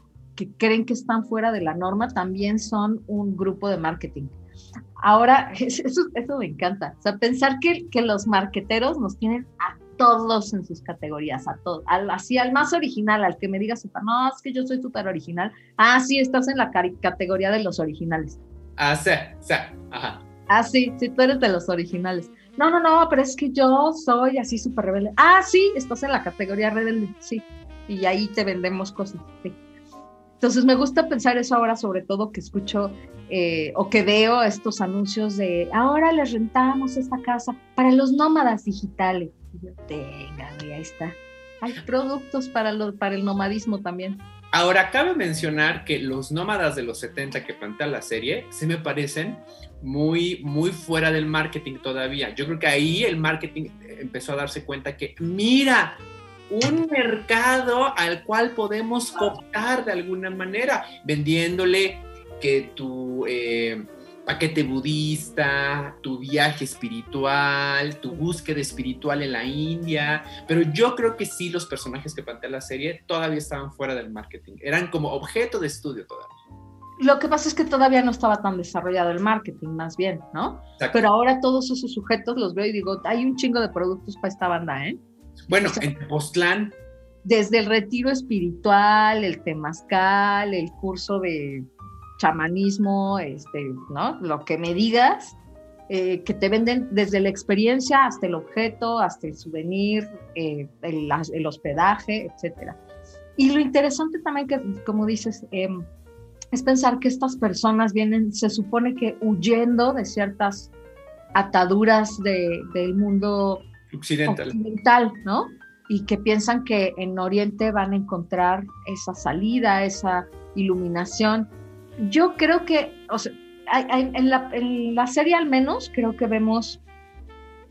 Speaker 3: creen que están fuera de la norma también son un grupo de marketing. Ahora, eso, eso me encanta. O sea, pensar que, que los marqueteros nos tienen a todos en sus categorías, a todos, al, así al más original, al que me diga, no, es que yo soy súper original. Ah, sí, estás en la categoría de los originales.
Speaker 2: Ah, sí, sí, ajá.
Speaker 3: Ah, sí, sí, tú eres de los originales. No, no, no, pero es que yo soy así súper rebelde. Ah, sí, estás en la categoría rebelde, sí y ahí te vendemos cosas. Entonces me gusta pensar eso ahora, sobre todo que escucho eh, o que veo estos anuncios de ahora les rentamos esta casa para los nómadas digitales. Y yo, ahí está. Hay productos para, lo, para el nomadismo también.
Speaker 2: Ahora, cabe mencionar que los nómadas de los 70 que plantea la serie se me parecen muy, muy fuera del marketing todavía. Yo creo que ahí el marketing empezó a darse cuenta que, mira, un mercado al cual podemos cooptar de alguna manera, vendiéndole que tu eh, paquete budista, tu viaje espiritual, tu búsqueda espiritual en la India, pero yo creo que sí los personajes que plantea la serie todavía estaban fuera del marketing, eran como objeto de estudio todavía.
Speaker 3: Lo que pasa es que todavía no estaba tan desarrollado el marketing, más bien, ¿no? Pero ahora todos esos sujetos los veo y digo, hay un chingo de productos para esta banda, ¿eh?
Speaker 2: Bueno, en Postlán.
Speaker 3: Desde el retiro espiritual, el temazcal, el curso de chamanismo, este, ¿no? Lo que me digas, eh, que te venden desde la experiencia hasta el objeto, hasta el souvenir, eh, el, hospedaje, etcétera. Y lo interesante también que, como dices, em, es pensar que estas personas vienen, se supone que huyendo de ciertas ataduras de, del mundo occidental. ¿no? Y que piensan que en Oriente van a encontrar esa salida, esa iluminación. Yo creo que, o sea, en, la, en la serie al menos, creo que vemos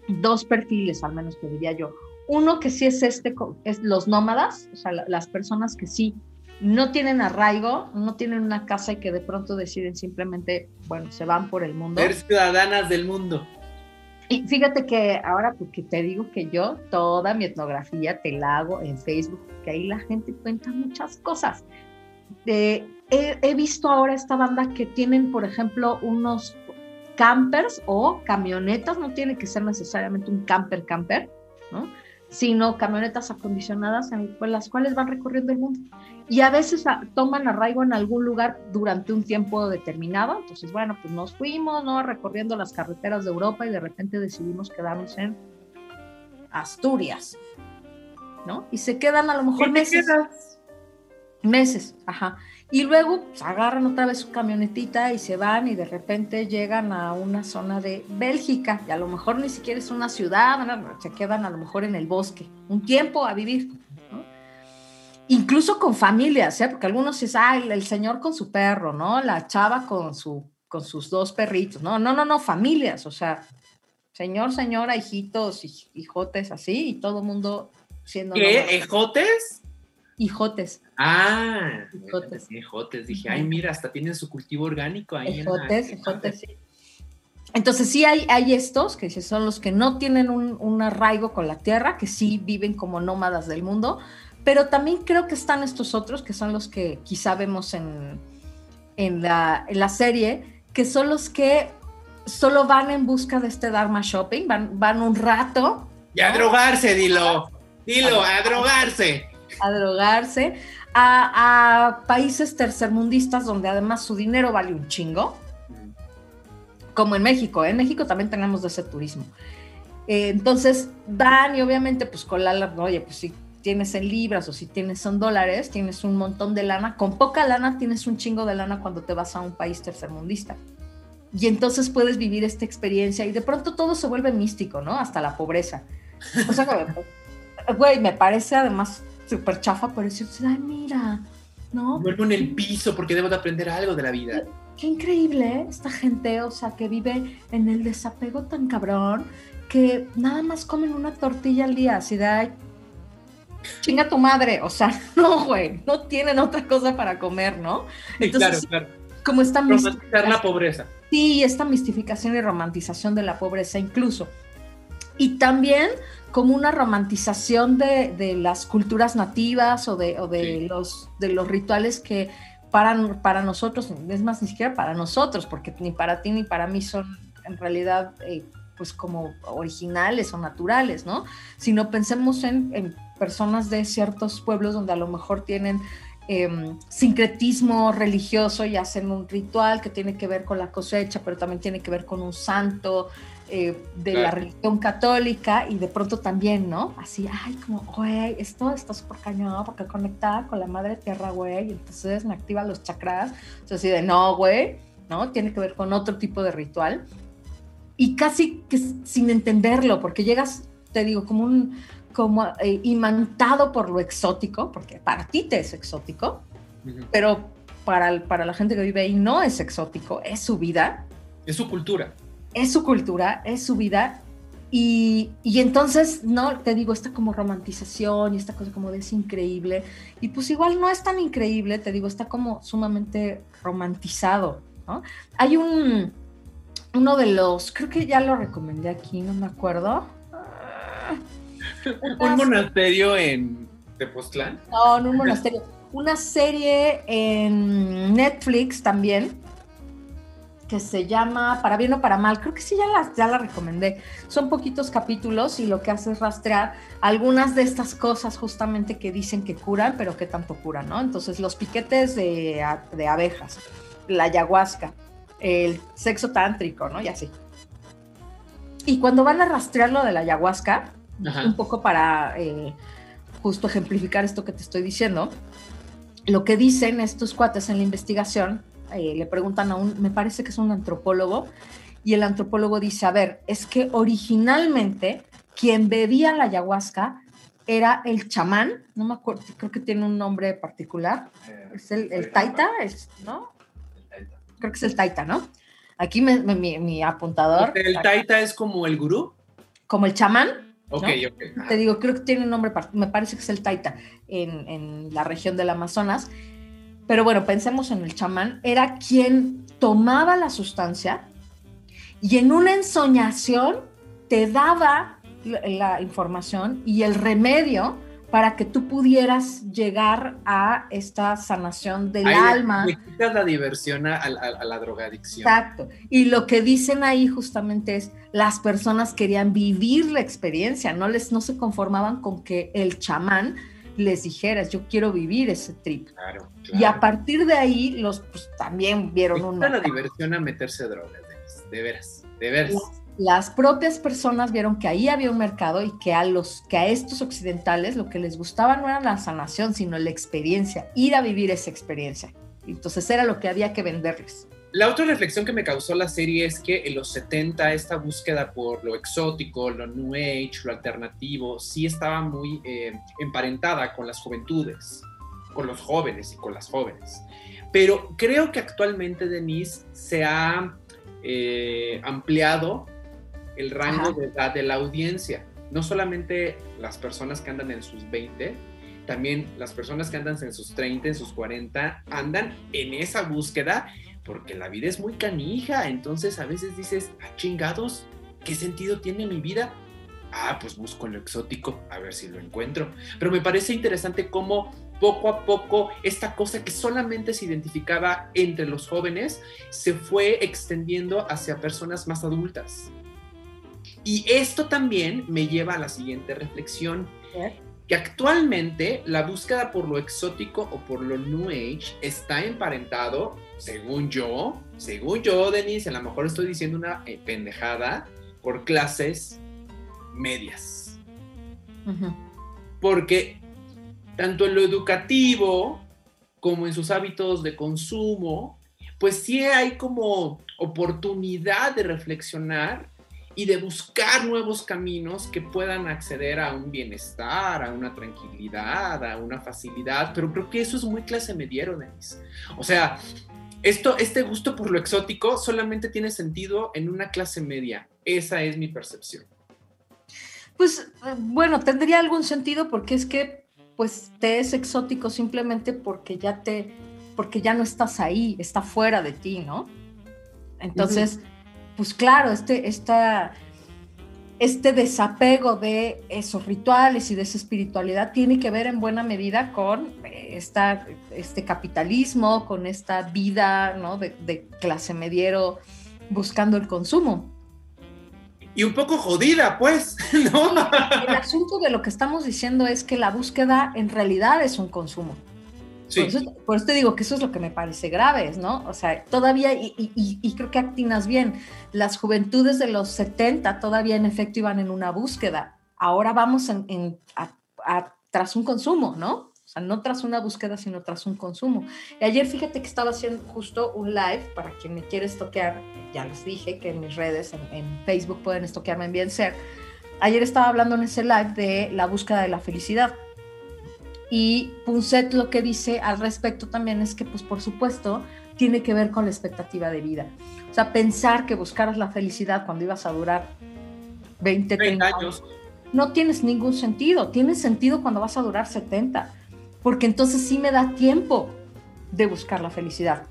Speaker 3: dos perfiles, al menos te diría yo. Uno que sí es este, es los nómadas, o sea, las personas que sí no tienen arraigo, no tienen una casa y que de pronto deciden simplemente, bueno, se van por el mundo.
Speaker 2: Ser ciudadanas del mundo.
Speaker 3: Y fíjate que ahora, porque te digo que yo toda mi etnografía te la hago en Facebook, que ahí la gente cuenta muchas cosas. he, he, visto ahora esta banda que tienen, por ejemplo, unos campers o camionetas, no tiene que ser necesariamente un camper camper, ¿no? Sino camionetas acondicionadas en las cuales van recorriendo el mundo. Y a veces toman arraigo en algún lugar durante un tiempo determinado. Entonces, bueno, pues nos fuimos, ¿no? Recorriendo las carreteras de Europa y de repente decidimos quedarnos en Asturias, ¿no? Y se quedan a lo mejor meses. Meses, ajá. Y luego pues, agarran otra vez su camionetita y se van y de repente llegan a una zona de Bélgica y a lo mejor ni siquiera es una ciudad, se quedan a lo mejor en el bosque, un tiempo a vivir. Incluso con familias, ¿eh? porque algunos dicen, ah, el señor con su perro, ¿no? La chava con, su, con sus dos perritos, no, no, no, no, familias, o sea, señor, señora, hijitos, hijotes, así, y todo el mundo siendo...
Speaker 2: ¿Qué? ¿Ejotes?
Speaker 3: Hijotes.
Speaker 2: Ah, ejotes. Dije, ay, mira, hasta tienen su cultivo orgánico ahí.
Speaker 3: Ejotes, ejotes, sí. Entonces sí hay, hay estos, que son los que no tienen un, arraigo con la tierra, que sí viven como nómadas del mundo, pero también creo que están estos otros, que son los que quizá vemos en, en, la, en la serie, que son los que solo van en busca de este Dharma Shopping, van, van un rato.
Speaker 2: Y a drogarse, dilo, dilo, a drogarse.
Speaker 3: A drogarse a, países tercermundistas donde además su dinero vale un chingo, como en México. ¿eh? En México también tenemos de ese turismo. Eh, entonces dan y obviamente pues con la, oye, pues si tienes en libras o si tienes en dólares, tienes un montón de lana. Con poca lana tienes un chingo de lana cuando te vas a un país tercermundista. Y entonces puedes vivir esta experiencia y de pronto todo se vuelve místico, ¿no? Hasta la pobreza. O sea, güey, me parece además súper chafa, pero eso, ay, mira, ¿no?
Speaker 2: Vuelvo en el piso porque debo de aprender algo de la vida.
Speaker 3: Qué, increíble, ¿eh? Esta gente, o sea, que vive en el desapego tan cabrón que nada más comen una tortilla al día, así de, ay, chinga tu madre, o sea, no, güey, no tienen otra cosa para comer, ¿no?
Speaker 2: Entonces, claro, claro.
Speaker 3: Como esta
Speaker 2: Romantizar la pobreza.
Speaker 3: Sí, esta mistificación y romantización de la pobreza incluso. Y también como una romantización de, las culturas nativas o de, de, los, de los rituales que para, para nosotros, es más, ni siquiera para nosotros, porque ni para ti ni para mí son en realidad eh, pues como originales o naturales, ¿no? Sino pensemos en, personas de ciertos pueblos donde a lo mejor tienen em, sincretismo religioso y hacen un ritual que tiene que ver con la cosecha, pero también tiene que ver con un santo, eh, de la religión católica y de pronto también, ¿no? Así, ay, como, güey, esto está súper cañón porque conectada con la madre tierra, güey, y entonces me activa los chakras. Entonces, así de, no, güey, ¿no? Tiene que ver con otro tipo de ritual. Y casi que sin entenderlo, porque llegas, te digo, como un, como eh, imantado por lo exótico, porque para ti te es exótico, pero para, para la gente que vive ahí no es exótico, es su vida.
Speaker 2: Es su cultura
Speaker 3: es su cultura, es su vida. Y, y, entonces, no, te digo, esta como romantización y esta cosa como de es increíble. Y pues igual no es tan increíble, te digo, está como sumamente romantizado, ¿no? Hay un, uno de los, creo que ya lo recomendé aquí, no me acuerdo.
Speaker 2: ¿Un monasterio en Tepoztlán?
Speaker 3: No, no un monasterio. Una serie en Netflix también, que se llama Para bien o para mal. Creo que sí, ya la, ya la recomendé. Son poquitos capítulos y lo que hace es rastrear algunas de estas cosas justamente que dicen que curan, pero que tanto curan, ¿no? Entonces, los piquetes de, de abejas, la ayahuasca, el sexo tántrico, ¿no? Y así. Y cuando van a rastrear lo de la ayahuasca, un poco para eh, justo ejemplificar esto que te estoy diciendo, lo que dicen estos cuates en la investigación eh, le preguntan a un, me parece que es un antropólogo, y el antropólogo dice, a ver, es que originalmente quien bebía la ayahuasca era el chamán, no me acuerdo, creo que tiene un nombre particular, eh, es el, taita, es, ¿no? Creo que es el taita, ¿no? Aquí mi, apuntador.
Speaker 2: ¿El taita es como el gurú?
Speaker 3: Como el chamán.
Speaker 2: Ok, ok.
Speaker 3: Te digo, creo que tiene un nombre, me parece que es el taita en, en la región del Amazonas pero bueno, pensemos en el chamán, era quien tomaba la sustancia y en una ensoñación te daba la, información y el remedio para que tú pudieras llegar a esta sanación del alma.
Speaker 2: Le quitas la diversión a, la drogadicción.
Speaker 3: Exacto. Y lo que dicen ahí justamente es, las personas querían vivir la experiencia, no, les, no se conformaban con que el chamán les dijeras, yo quiero vivir ese trip.
Speaker 2: Claro,
Speaker 3: Y a partir de ahí, los pues, también vieron una...
Speaker 2: la diversión a meterse drogas, de veras, de veras.
Speaker 3: Las, propias personas vieron que ahí había un mercado y que a, los, que a estos occidentales lo que les gustaba no era la sanación, sino la experiencia, ir a vivir esa experiencia. Entonces era lo que había que venderles.
Speaker 2: La otra reflexión que me causó la serie es que en los 70 esta búsqueda por lo exótico, lo new age, lo alternativo, sí estaba muy eh, emparentada con las juventudes, con los jóvenes y con las jóvenes. Pero creo que actualmente, Denise, se ha eh, ampliado el rango de edad de la audiencia. No solamente las personas que andan en sus 20, también las personas que andan en sus 30, en sus 40, andan en esa búsqueda porque la vida es muy canija, entonces a veces dices, a ah, chingados, ¿qué sentido tiene mi vida? Ah, pues busco lo exótico, a ver si lo encuentro. Pero me parece interesante cómo poco a poco esta cosa que solamente se identificaba entre los jóvenes se fue extendiendo hacia personas más adultas. Y esto también me lleva a la siguiente reflexión, que actualmente la búsqueda por lo exótico o por lo New Age está emparentado según yo, según yo, Denise, a lo mejor estoy diciendo una eh, pendejada, por clases medias. Porque tanto en lo educativo como en sus hábitos de consumo, pues sí hay como oportunidad de reflexionar y de buscar nuevos caminos que puedan acceder a un bienestar, a una tranquilidad, a una facilidad, pero creo que eso es muy clase mediero, Denise. O sea, esto, este gusto por lo exótico solamente tiene sentido en una clase media. Esa es mi percepción.
Speaker 3: Pues bueno, tendría algún sentido porque es que pues te es exótico simplemente porque ya te porque ya no estás ahí, está fuera de ti, ¿no? Entonces, pues claro, este esta este desapego de esos rituales y de esa espiritualidad tiene que ver en buena medida con eh, esta, este capitalismo, con esta vida ¿no? de, clase mediero buscando el consumo.
Speaker 2: Y un poco jodida, pues, ¿no?
Speaker 3: El asunto de lo que estamos diciendo es que la búsqueda en realidad es un consumo.
Speaker 2: Sí.
Speaker 3: Por, eso, por eso te digo que eso es lo que me parece grave, ¿no? O sea, todavía, y, y- y creo que atinas bien, las juventudes de los 70 todavía en efecto iban en una búsqueda. Ahora vamos en, en- a- a- tras un consumo, ¿no? O sea, no tras una búsqueda, sino tras un consumo. Y ayer fíjate que estaba haciendo justo un live, para quien me quiere estoquear, ya les dije que en mis redes, en, en Facebook pueden estoquearme en Bien Ser. Ayer estaba hablando en ese live de la búsqueda de la felicidad. Y Punset lo que dice al respecto también es que, pues por supuesto, tiene que ver con la expectativa de vida. O sea, pensar que buscaras la felicidad cuando ibas a durar 20,
Speaker 2: 30
Speaker 3: 30
Speaker 2: años.
Speaker 3: no tienes ningún sentido. Tiene sentido cuando vas a durar 70, porque entonces sí me da tiempo de buscar la felicidad.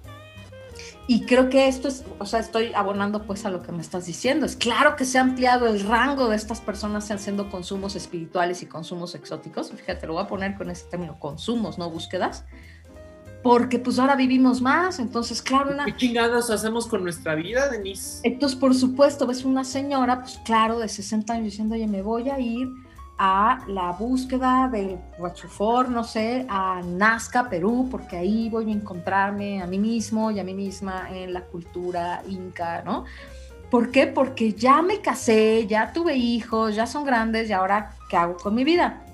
Speaker 3: Y creo que esto es, o sea, estoy abonando pues a lo que me estás diciendo. Es claro que se ha ampliado el rango de estas personas haciendo consumos espirituales y consumos exóticos. Fíjate, lo voy a poner con ese término, consumos, no búsquedas. Porque pues ahora vivimos más, entonces claro, una,
Speaker 2: ¿Qué chingados hacemos con nuestra vida, Denise?
Speaker 3: entonces, por supuesto, ves una señora, pues claro, de 60 años diciendo, oye, me voy a ir a la búsqueda del Huachufor, no sé, a Nazca, Perú, porque ahí voy a encontrarme a mí mismo y a mí misma en la cultura inca, ¿no? ¿Por qué? Porque ya me casé, ya tuve hijos, ya son grandes y ahora, ¿qué hago con mi vida?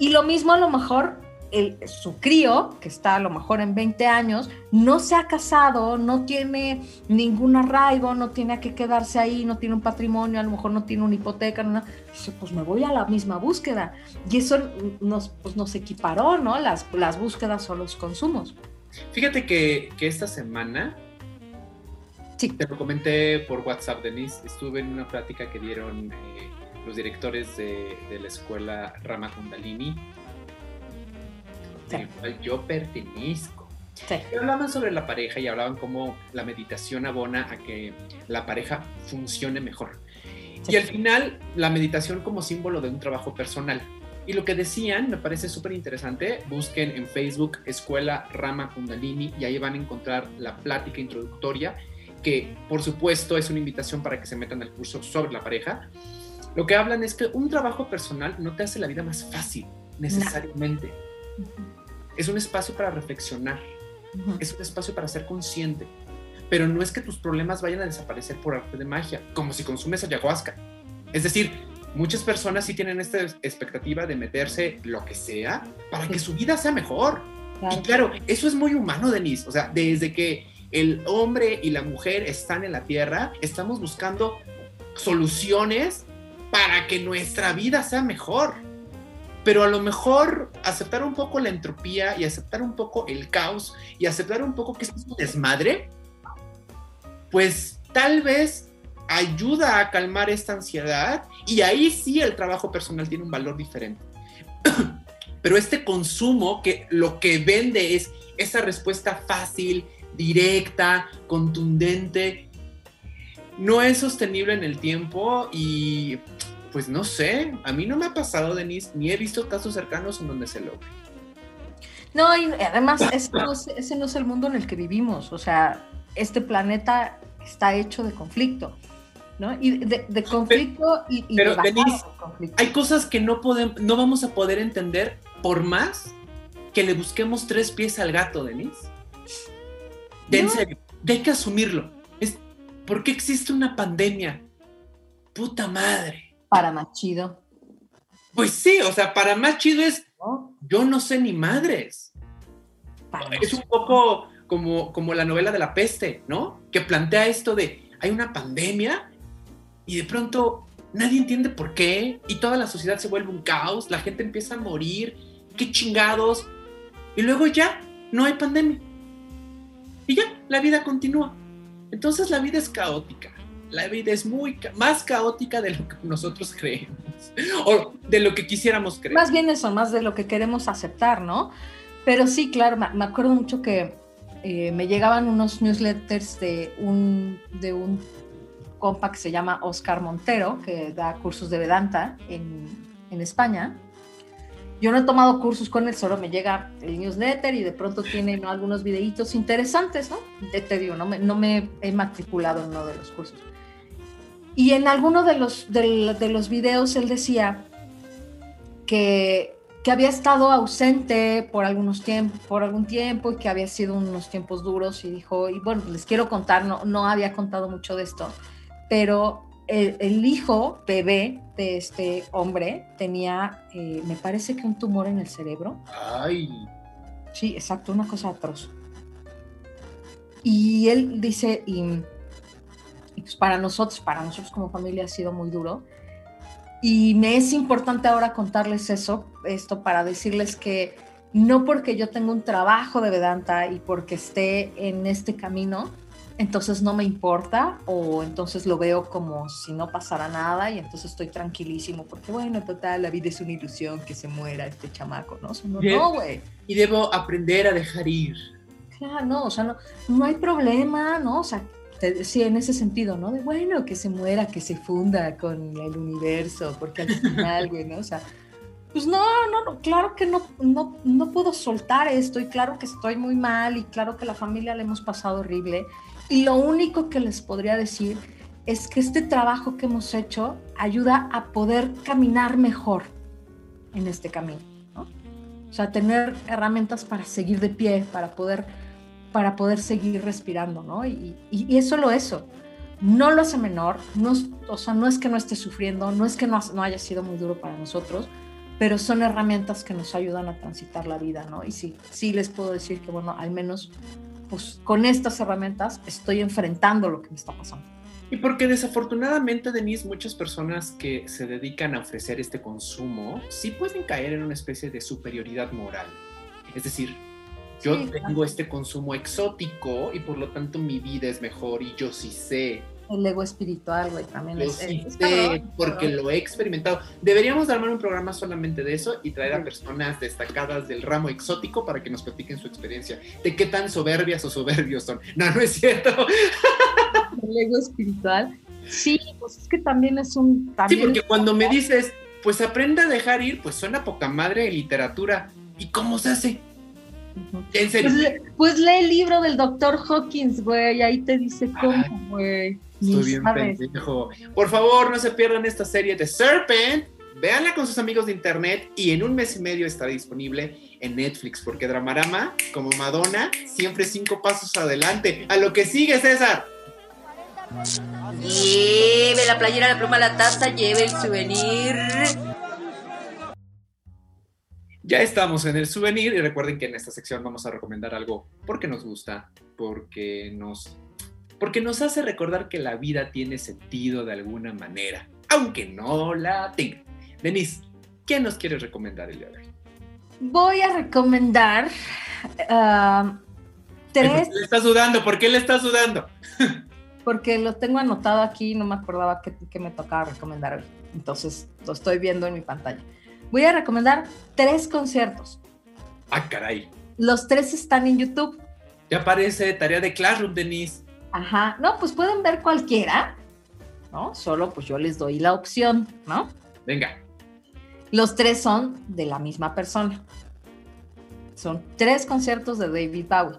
Speaker 3: Y lo mismo a lo mejor el, su crío, que está a lo mejor en 20 años, no se ha casado, no tiene ningún arraigo, no tiene a qué quedarse ahí, no tiene un patrimonio, a lo mejor no tiene una hipoteca, no, dice, pues me voy a la misma búsqueda. Y eso nos, pues nos equiparó, ¿no? Las, las búsquedas o los consumos.
Speaker 2: Fíjate que, que esta semana,
Speaker 3: Sí.
Speaker 2: te lo comenté por WhatsApp, Denise, estuve en una plática que dieron eh, los directores de, de la escuela Rama Kundalini, del cual yo pertenezco.
Speaker 3: Sí.
Speaker 2: Y hablaban sobre la pareja y hablaban cómo la meditación abona a que la pareja funcione mejor.
Speaker 3: Sí.
Speaker 2: Y al final, la meditación como símbolo de un trabajo personal. Y lo que decían me parece súper interesante. Busquen en Facebook Escuela Rama Kundalini y ahí van a encontrar la plática introductoria, que por supuesto es una invitación para que se metan al curso sobre la pareja. Lo que hablan es que un trabajo personal no te hace la vida más fácil, necesariamente. Es un espacio para reflexionar, es un espacio para ser consciente. Pero no es que tus problemas vayan a desaparecer por arte de magia, como si consumes ayahuasca. Es decir, muchas personas sí tienen esta expectativa de meterse lo que sea para que su vida sea mejor.
Speaker 3: Claro.
Speaker 2: Y claro, eso es muy humano, Denise. O sea, desde que el hombre y la mujer están en la tierra, estamos buscando soluciones para que nuestra vida sea mejor. Pero a lo mejor aceptar un poco la entropía y aceptar un poco el caos y aceptar un poco que es un desmadre, pues tal vez ayuda a calmar esta ansiedad y ahí sí el trabajo personal tiene un valor diferente. Pero este consumo que lo que vende es esa respuesta fácil, directa, contundente, no es sostenible en el tiempo y pues no sé, a mí no me ha pasado, Denise, ni he visto casos cercanos en donde se logre.
Speaker 3: No, y además ese no, es, ese no es el mundo en el que vivimos. O sea, este planeta está hecho de conflicto, ¿no? Y de, de conflicto y, y
Speaker 2: pero,
Speaker 3: de
Speaker 2: Denise,
Speaker 3: conflicto.
Speaker 2: Hay cosas que no, podemos, no vamos a poder entender por más que le busquemos tres pies al gato, Denise. De en serio, de hay que asumirlo. Es, ¿Por qué existe una pandemia? Puta madre.
Speaker 3: Para más chido,
Speaker 2: Pues sí, o sea, para más chido es,
Speaker 3: ¿no?
Speaker 2: yo no sé ni madres.
Speaker 3: Para
Speaker 2: Es un poco como, como la novela de la peste, ¿no? Que plantea esto de, hay una pandemia y de pronto nadie entiende por qué y toda la sociedad se vuelve un caos, la gente empieza a morir, qué chingados, y luego ya no hay pandemia. Y ya, la vida continúa. Entonces la vida es caótica. La vida es muy más caótica de lo que nosotros creemos o de lo que quisiéramos creer.
Speaker 3: Más bien eso, más de lo que queremos aceptar, ¿no? Pero sí, claro, me, acuerdo mucho que eh, me llegaban unos newsletters de un, de un compa que se llama Oscar Montero, que da cursos de Vedanta en, en España. Yo no he tomado cursos con él, solo me llega el newsletter y de pronto tiene ¿no? algunos videitos interesantes, ¿no? Te, te digo, no me, no me he matriculado en uno de los cursos. Y en alguno de los, de los videos él decía que, que había estado ausente por, algunos tiempos, por algún tiempo y que había sido unos tiempos duros y dijo, y bueno, les quiero contar, no, no había contado mucho de esto, pero el, el hijo bebé de este hombre tenía, eh, me parece que un tumor en el cerebro.
Speaker 2: Ay.
Speaker 3: Sí, exacto, una cosa atroz. Y él dice, y pues para nosotros, para nosotros como familia ha sido muy duro. Y me es importante ahora contarles eso, esto para decirles que no porque yo tenga un trabajo de Vedanta y porque esté en este camino, entonces no me importa o entonces lo veo como si no pasara nada y entonces estoy tranquilísimo porque bueno, total, la vida es una ilusión que se muera este chamaco, ¿no? O sea, no, güey.
Speaker 2: Y debo aprender a dejar ir.
Speaker 3: Claro, no, o sea, no, no hay problema, ¿no? O sea, sí, en ese sentido, ¿no? De bueno, que se muera, que se funda con el universo, porque al final, güey, ¿no? O sea, pues no, no, no, claro que no, no, no puedo soltar esto y claro que estoy muy mal y claro que la familia le hemos pasado horrible. Y lo único que les podría decir es que este trabajo que hemos hecho ayuda a poder caminar mejor en este camino, ¿no? O sea, tener herramientas para seguir de pie, para poder, para poder seguir respirando, ¿no? Y, es solo eso. No lo hace menor, no, o sea, no es que no esté sufriendo, no es que no, no haya sido muy duro para nosotros, pero son herramientas que nos ayudan a transitar la vida, ¿no? Y sí, sí les puedo decir que, bueno, al menos, pues con estas herramientas estoy enfrentando lo que me está pasando.
Speaker 2: Y porque desafortunadamente, Denise, muchas personas que se dedican a ofrecer este consumo sí pueden caer en una especie de superioridad moral. Es decir, yo
Speaker 3: Sí,
Speaker 2: tengo este consumo exótico y por lo tanto mi vida es mejor y yo sí sé.
Speaker 3: El ego espiritual, güey, también es,
Speaker 2: sí
Speaker 3: es
Speaker 2: sé porque
Speaker 3: cabrón.
Speaker 2: lo he experimentado. Deberíamos armar un programa solamente de eso y traer a personas destacadas del ramo exótico para que nos platiquen su experiencia. De qué tan soberbias o soberbios son. No, no es cierto.
Speaker 3: el ego espiritual. Sí, pues es que también es un...
Speaker 2: Sí,
Speaker 3: También
Speaker 2: porque cuando me dices, pues aprende a dejar ir, pues suena poca madre de literatura. ¿Y cómo se hace? En serio.
Speaker 3: Pues, le- pues lee el libro del doctor Hawkins, güey, ahí te dice cómo, güey.
Speaker 2: Estoy bien
Speaker 3: sabes.
Speaker 2: pendejo. Por favor, no se pierdan esta serie de Serpent. Véanla con sus amigos de internet y en un mes y medio estará disponible en Netflix, porque Dramarama, como Madonna, siempre cinco pasos adelante. A lo que sigue, César.
Speaker 5: Lleve la playera, la pluma, la taza, lleve el souvenir.
Speaker 2: Ya estamos en el souvenir y recuerden que en esta sección vamos a recomendar algo porque nos gusta, porque nos, porque nos hace recordar que la vida tiene sentido de alguna manera, aunque no la tenga. Denise, ¿qué nos quieres recomendar el día de hoy?
Speaker 3: Voy a recomendar
Speaker 2: ¿Por
Speaker 3: tres,
Speaker 2: le estás sudando? ¿Por qué le estás sudando?
Speaker 3: porque lo tengo anotado aquí, no me acordaba qué qué me tocaba recomendar hoy. Entonces lo estoy viendo en mi pantalla. Voy a recomendar tres conciertos.
Speaker 2: Ah, caray.
Speaker 3: Los tres están en YouTube.
Speaker 2: Ya parece tarea de Classroom, Denise.
Speaker 3: Ajá, no, pues pueden ver cualquiera, ¿no? Solo pues yo les doy la opción, ¿no?
Speaker 2: Venga.
Speaker 3: Los tres son de la misma persona. Son tres conciertos de David Bowie.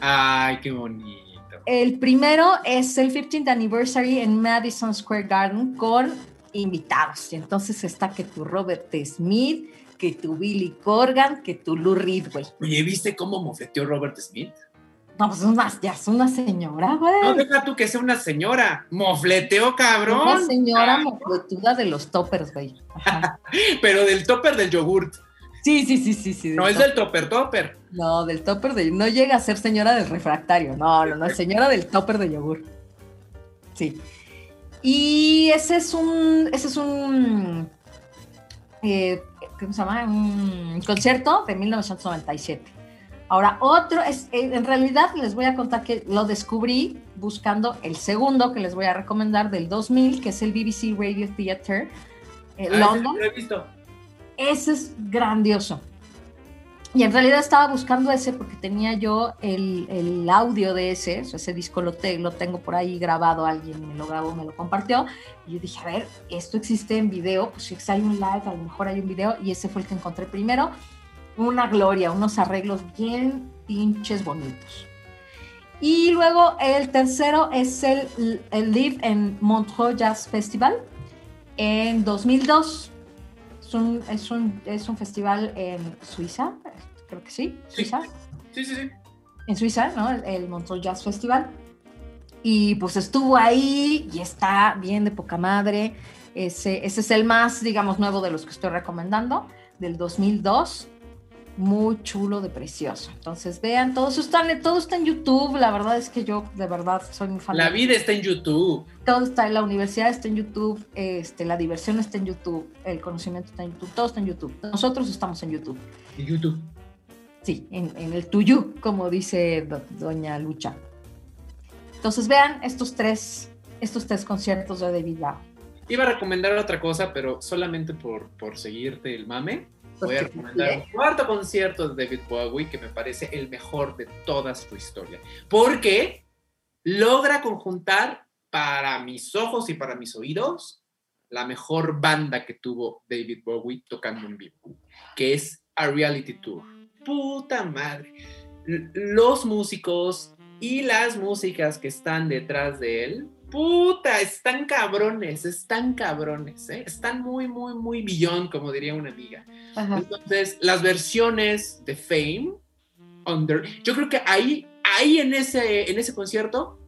Speaker 2: Ay, qué bonito.
Speaker 3: El primero es el 15th anniversary en Madison Square Garden con invitados. Y entonces está que tu Robert Smith, que tu Billy Corgan, que tu Lou Reed, güey.
Speaker 2: Oye, ¿viste cómo mofeteó Robert Smith?
Speaker 3: No, pues es una, ya es una señora,
Speaker 2: No,
Speaker 3: güey.
Speaker 2: deja tú que sea una señora. Mofleteó, cabrón.
Speaker 3: Una señora mofletuda de los toppers, güey.
Speaker 2: Pero del topper del yogurt.
Speaker 3: Sí, sí, sí, sí, sí.
Speaker 2: No
Speaker 3: del
Speaker 2: es del topper topper.
Speaker 3: No, del topper de... No llega a ser señora del refractario. No, no, no, es señora del topper de yogur. Sí. Y ese es un... Ese es un... eh, ¿Cómo se llama? Un concierto de 1997. Ahora, otro es... eh, En realidad les voy a contar que lo descubrí buscando el segundo que les voy a recomendar del 2000, que es el BBC Radio Theatre, eh,
Speaker 2: Ah,
Speaker 3: London.
Speaker 2: lo he visto.
Speaker 3: Ese es grandioso. Y en realidad estaba buscando ese porque tenía yo el, el audio de ese, o sea, ese disco lo, te- lo tengo por ahí grabado, alguien me lo grabó, me lo compartió. Y yo dije, a ver, esto existe en video, pues si hay un live, a lo mejor hay un video, y ese fue el que encontré primero. Una gloria, unos arreglos bien pinches bonitos. Y luego el tercero es el, el Live en Montreux Jazz Festival en 2002. Es un, es un, es un festival en Suiza, creo que sí,
Speaker 2: Sí.
Speaker 3: Suiza.
Speaker 2: Sí, sí, sí.
Speaker 3: En Suiza, ¿no? El, el Montreux Jazz Festival. Y pues estuvo ahí y está bien de poca madre. Ese, ese es el más, digamos, nuevo de los que estoy recomendando, del 2002. Muy chulo de precioso. Entonces vean, todo eso está, todo está en YouTube. La verdad es que yo de verdad soy muy fan.
Speaker 2: La vida está en YouTube.
Speaker 3: todo está en la universidad está en YouTube, este, la diversión está en YouTube, el conocimiento está en YouTube, todo está en YouTube. Nosotros estamos en YouTube.
Speaker 2: En YouTube.
Speaker 3: Sí, en, en el tuyo, como dice do- doña Lucha. Entonces vean estos tres, estos tres conciertos de David Bowie.
Speaker 2: Iba a recomendar otra cosa, pero solamente por, por seguirte el mame. Voy a recomendar un cuarto concierto de David Bowie que me parece el mejor de toda su historia. Porque logra conjuntar para mis ojos y para mis oídos la mejor banda que tuvo David Bowie tocando en vivo, que es A Reality Tour. Puta madre. Los músicos y las músicas que están detrás de él, puta, están cabrones, están cabrones, ¿eh? están muy, muy, muy billón, como diría una amiga.
Speaker 3: Ajá.
Speaker 2: Entonces, las versiones de Fame, Under, yo creo que ahí, ahí en ese, en ese concierto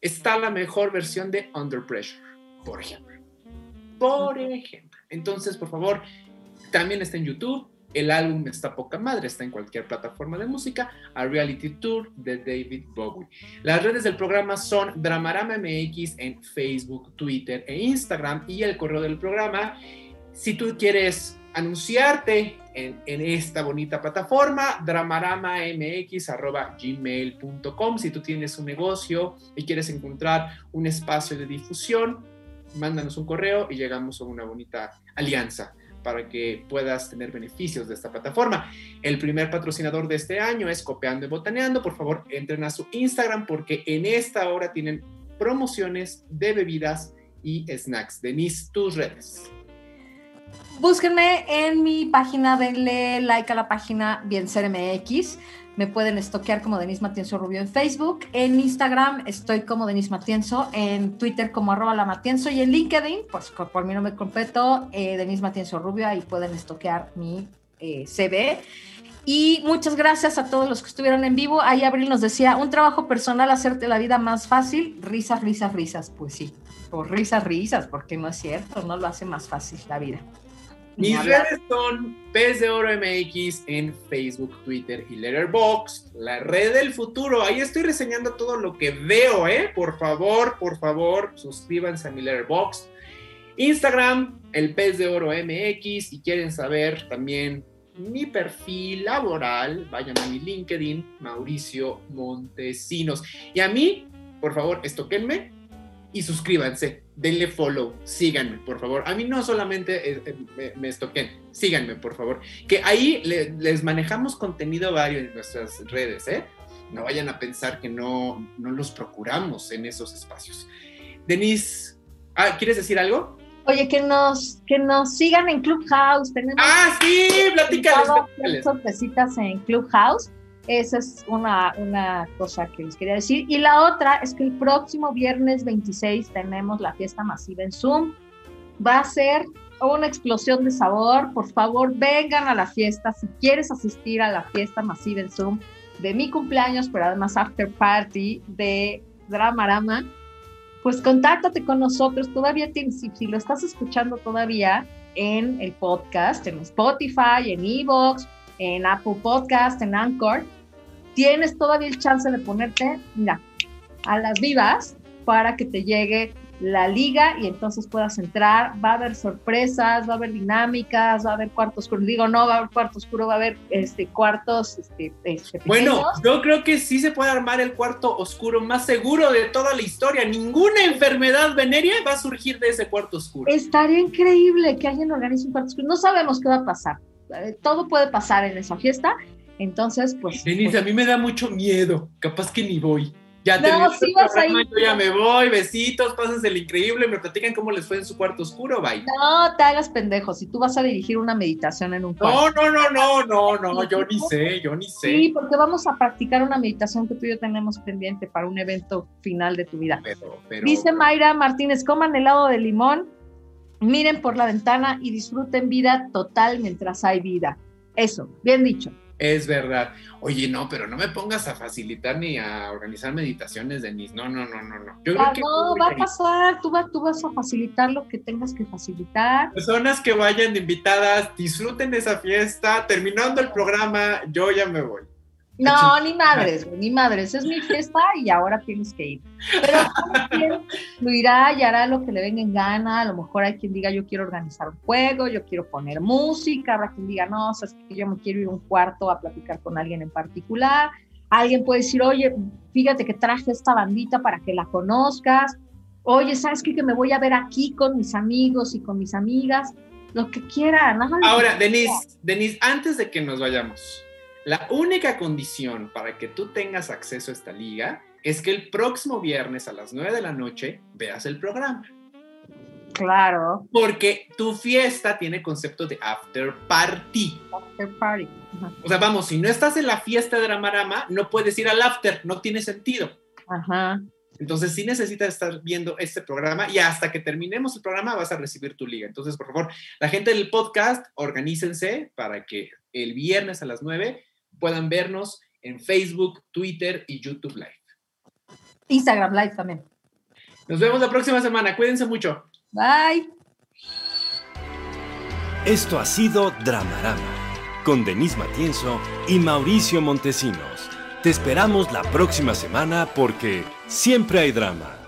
Speaker 2: está la mejor versión de Under Pressure, por ejemplo. Por ejemplo. Entonces, por favor, también está en YouTube. El álbum está poca madre, está en cualquier plataforma de música. A Reality Tour de David Bowie. Las redes del programa son Dramarama MX en Facebook, Twitter e Instagram. Y el correo del programa, si tú quieres anunciarte en, esta bonita plataforma, dramaramamx.gmail.com. Si tú tienes un negocio y quieres encontrar un espacio de difusión, mándanos un correo y llegamos a una bonita alianza para que puedas tener beneficios de esta plataforma. El primer patrocinador de este año es Copiando y Botaneando. Por favor, entren a su Instagram porque en esta hora tienen promociones de bebidas y snacks. Denise, tus redes.
Speaker 3: Búsquenme en mi página, denle like a la página Bienser MX. Me pueden estoquear como Denise Matienzo Rubio en Facebook. En Instagram estoy como Denise Matienzo. En Twitter como arroba la Matienzo. Y en LinkedIn, pues por, mi nombre completo, eh, Denise Matienzo Rubio. Ahí pueden estoquear mi eh, CV. Y muchas gracias a todos los que estuvieron en vivo. Ahí Abril nos decía, un trabajo personal, hacerte la vida más fácil. Risas, risas, risas. Pues sí, por risas, risas, porque no es cierto, no lo hace más fácil la vida.
Speaker 2: Mis redes son Pez de Oro MX en Facebook, Twitter y Letterboxd, la red del futuro. Ahí estoy reseñando todo lo que veo, ¿eh? Por favor, por favor, suscríbanse a mi Letterboxd. Instagram, el Pez de Oro MX. Si quieren saber también mi perfil laboral, vayan a mi LinkedIn, Mauricio Montesinos. Y a mí, por favor, estoquenme y suscríbanse, denle follow, síganme, por favor. A mí no solamente eh, eh, me, me estoquen, síganme, por favor. Que ahí le- les manejamos contenido vario en nuestras redes, ¿eh? No vayan a pensar que no, no los procuramos en esos espacios. Denise, ah, ¿quieres decir algo?
Speaker 3: Oye, que nos, que nos sigan en Clubhouse. Tenemos
Speaker 2: Ah, sí, platícales.
Speaker 3: sorpresitas en Clubhouse. Esa es una, una cosa que les quería decir. Y la otra es que el próximo viernes 26 tenemos la fiesta masiva en Zoom. Va a ser una explosión de sabor. Por favor, vengan a la fiesta. Si quieres asistir a la fiesta masiva en Zoom de mi cumpleaños, pero además after party de Dramarama, pues contáctate con nosotros. Todavía tienes, si, si lo estás escuchando todavía en el podcast, en Spotify, en Evox, en Apple Podcast, en Anchor, tienes todavía el chance de ponerte, mira, a las vivas para que te llegue la liga y entonces puedas entrar. Va a haber sorpresas, va a haber dinámicas, va a haber cuarto oscuro. Digo, no va a haber cuarto oscuro, va a haber este, cuartos este, este,
Speaker 2: Bueno, yo creo que sí se puede armar el cuarto oscuro más seguro de toda la historia. Ninguna enfermedad venérea va a surgir de ese cuarto oscuro.
Speaker 3: Estaría increíble que alguien organice un cuarto oscuro. No sabemos qué va a pasar. Eh, Todo puede pasar en esa fiesta. Entonces, pues.
Speaker 2: Denise,
Speaker 3: pues,
Speaker 2: a mí me da mucho miedo. Capaz que ni voy. Ya
Speaker 3: No, sí vas a
Speaker 2: programa,
Speaker 3: ir.
Speaker 2: Yo ya me voy. Besitos, pásense el increíble. Me platican cómo les fue en su cuarto oscuro. Bye.
Speaker 3: no te hagas pendejo. Si tú vas a dirigir una meditación en un cuarto.
Speaker 2: No, no, no, no, no, no. Yo ni sé, yo ni sé.
Speaker 3: Sí, porque vamos a practicar una meditación que tú y yo tenemos pendiente para un evento final de tu vida.
Speaker 2: Pero, pero.
Speaker 3: Dice Mayra Martínez, coman helado de limón. Miren por la ventana y disfruten vida total mientras hay vida. Eso, bien dicho.
Speaker 2: Es verdad. Oye, no, pero no me pongas a facilitar ni a organizar meditaciones, Denise. No, no, no, no, no. Yo creo
Speaker 3: Ah,
Speaker 2: que
Speaker 3: no, va a pasar, tú, vas- tú vas a facilitar lo que tengas que facilitar.
Speaker 2: personas que vayan invitadas, disfruten esa fiesta. Terminando el programa, yo ya me voy.
Speaker 3: No, ni madres, ni madres. Es mi fiesta y ahora tienes que ir. Pero quien fluirá y hará lo que le venga en gana. A lo mejor hay quien diga, yo quiero organizar un juego, yo quiero poner música. Habrá quien diga, no, sabes que yo me quiero ir a un cuarto a platicar con alguien en particular. Alguien puede decir, oye, fíjate que traje esta bandita para que la conozcas. Oye, ¿sabes qué? Que me voy a ver aquí con mis amigos y con mis amigas. Lo que quieran. lo
Speaker 2: Ahora, Denise, Denise, antes de que nos vayamos, la única condición para que tú tengas acceso a esta liga es que el próximo viernes a las 9 de la noche veas el programa.
Speaker 3: Claro.
Speaker 2: Porque tu fiesta tiene concepto de after party.
Speaker 3: After party. Ajá.
Speaker 2: O sea, vamos, si no estás en la fiesta de Ramarama, no puedes ir al after, no tiene sentido.
Speaker 3: Ajá.
Speaker 2: Entonces, sí necesitas estar viendo este programa y hasta que terminemos el programa vas a recibir tu liga. Entonces, por favor, la gente del podcast, organícense para que el viernes a las 9 puedan vernos en Facebook, Twitter y YouTube Live.
Speaker 3: Instagram Live también.
Speaker 2: Nos vemos la próxima semana. Cuídense mucho.
Speaker 3: Bye.
Speaker 1: Esto ha sido Dramarama, con Denise Matienzo y Mauricio Montesinos. Te esperamos la próxima semana porque siempre hay drama.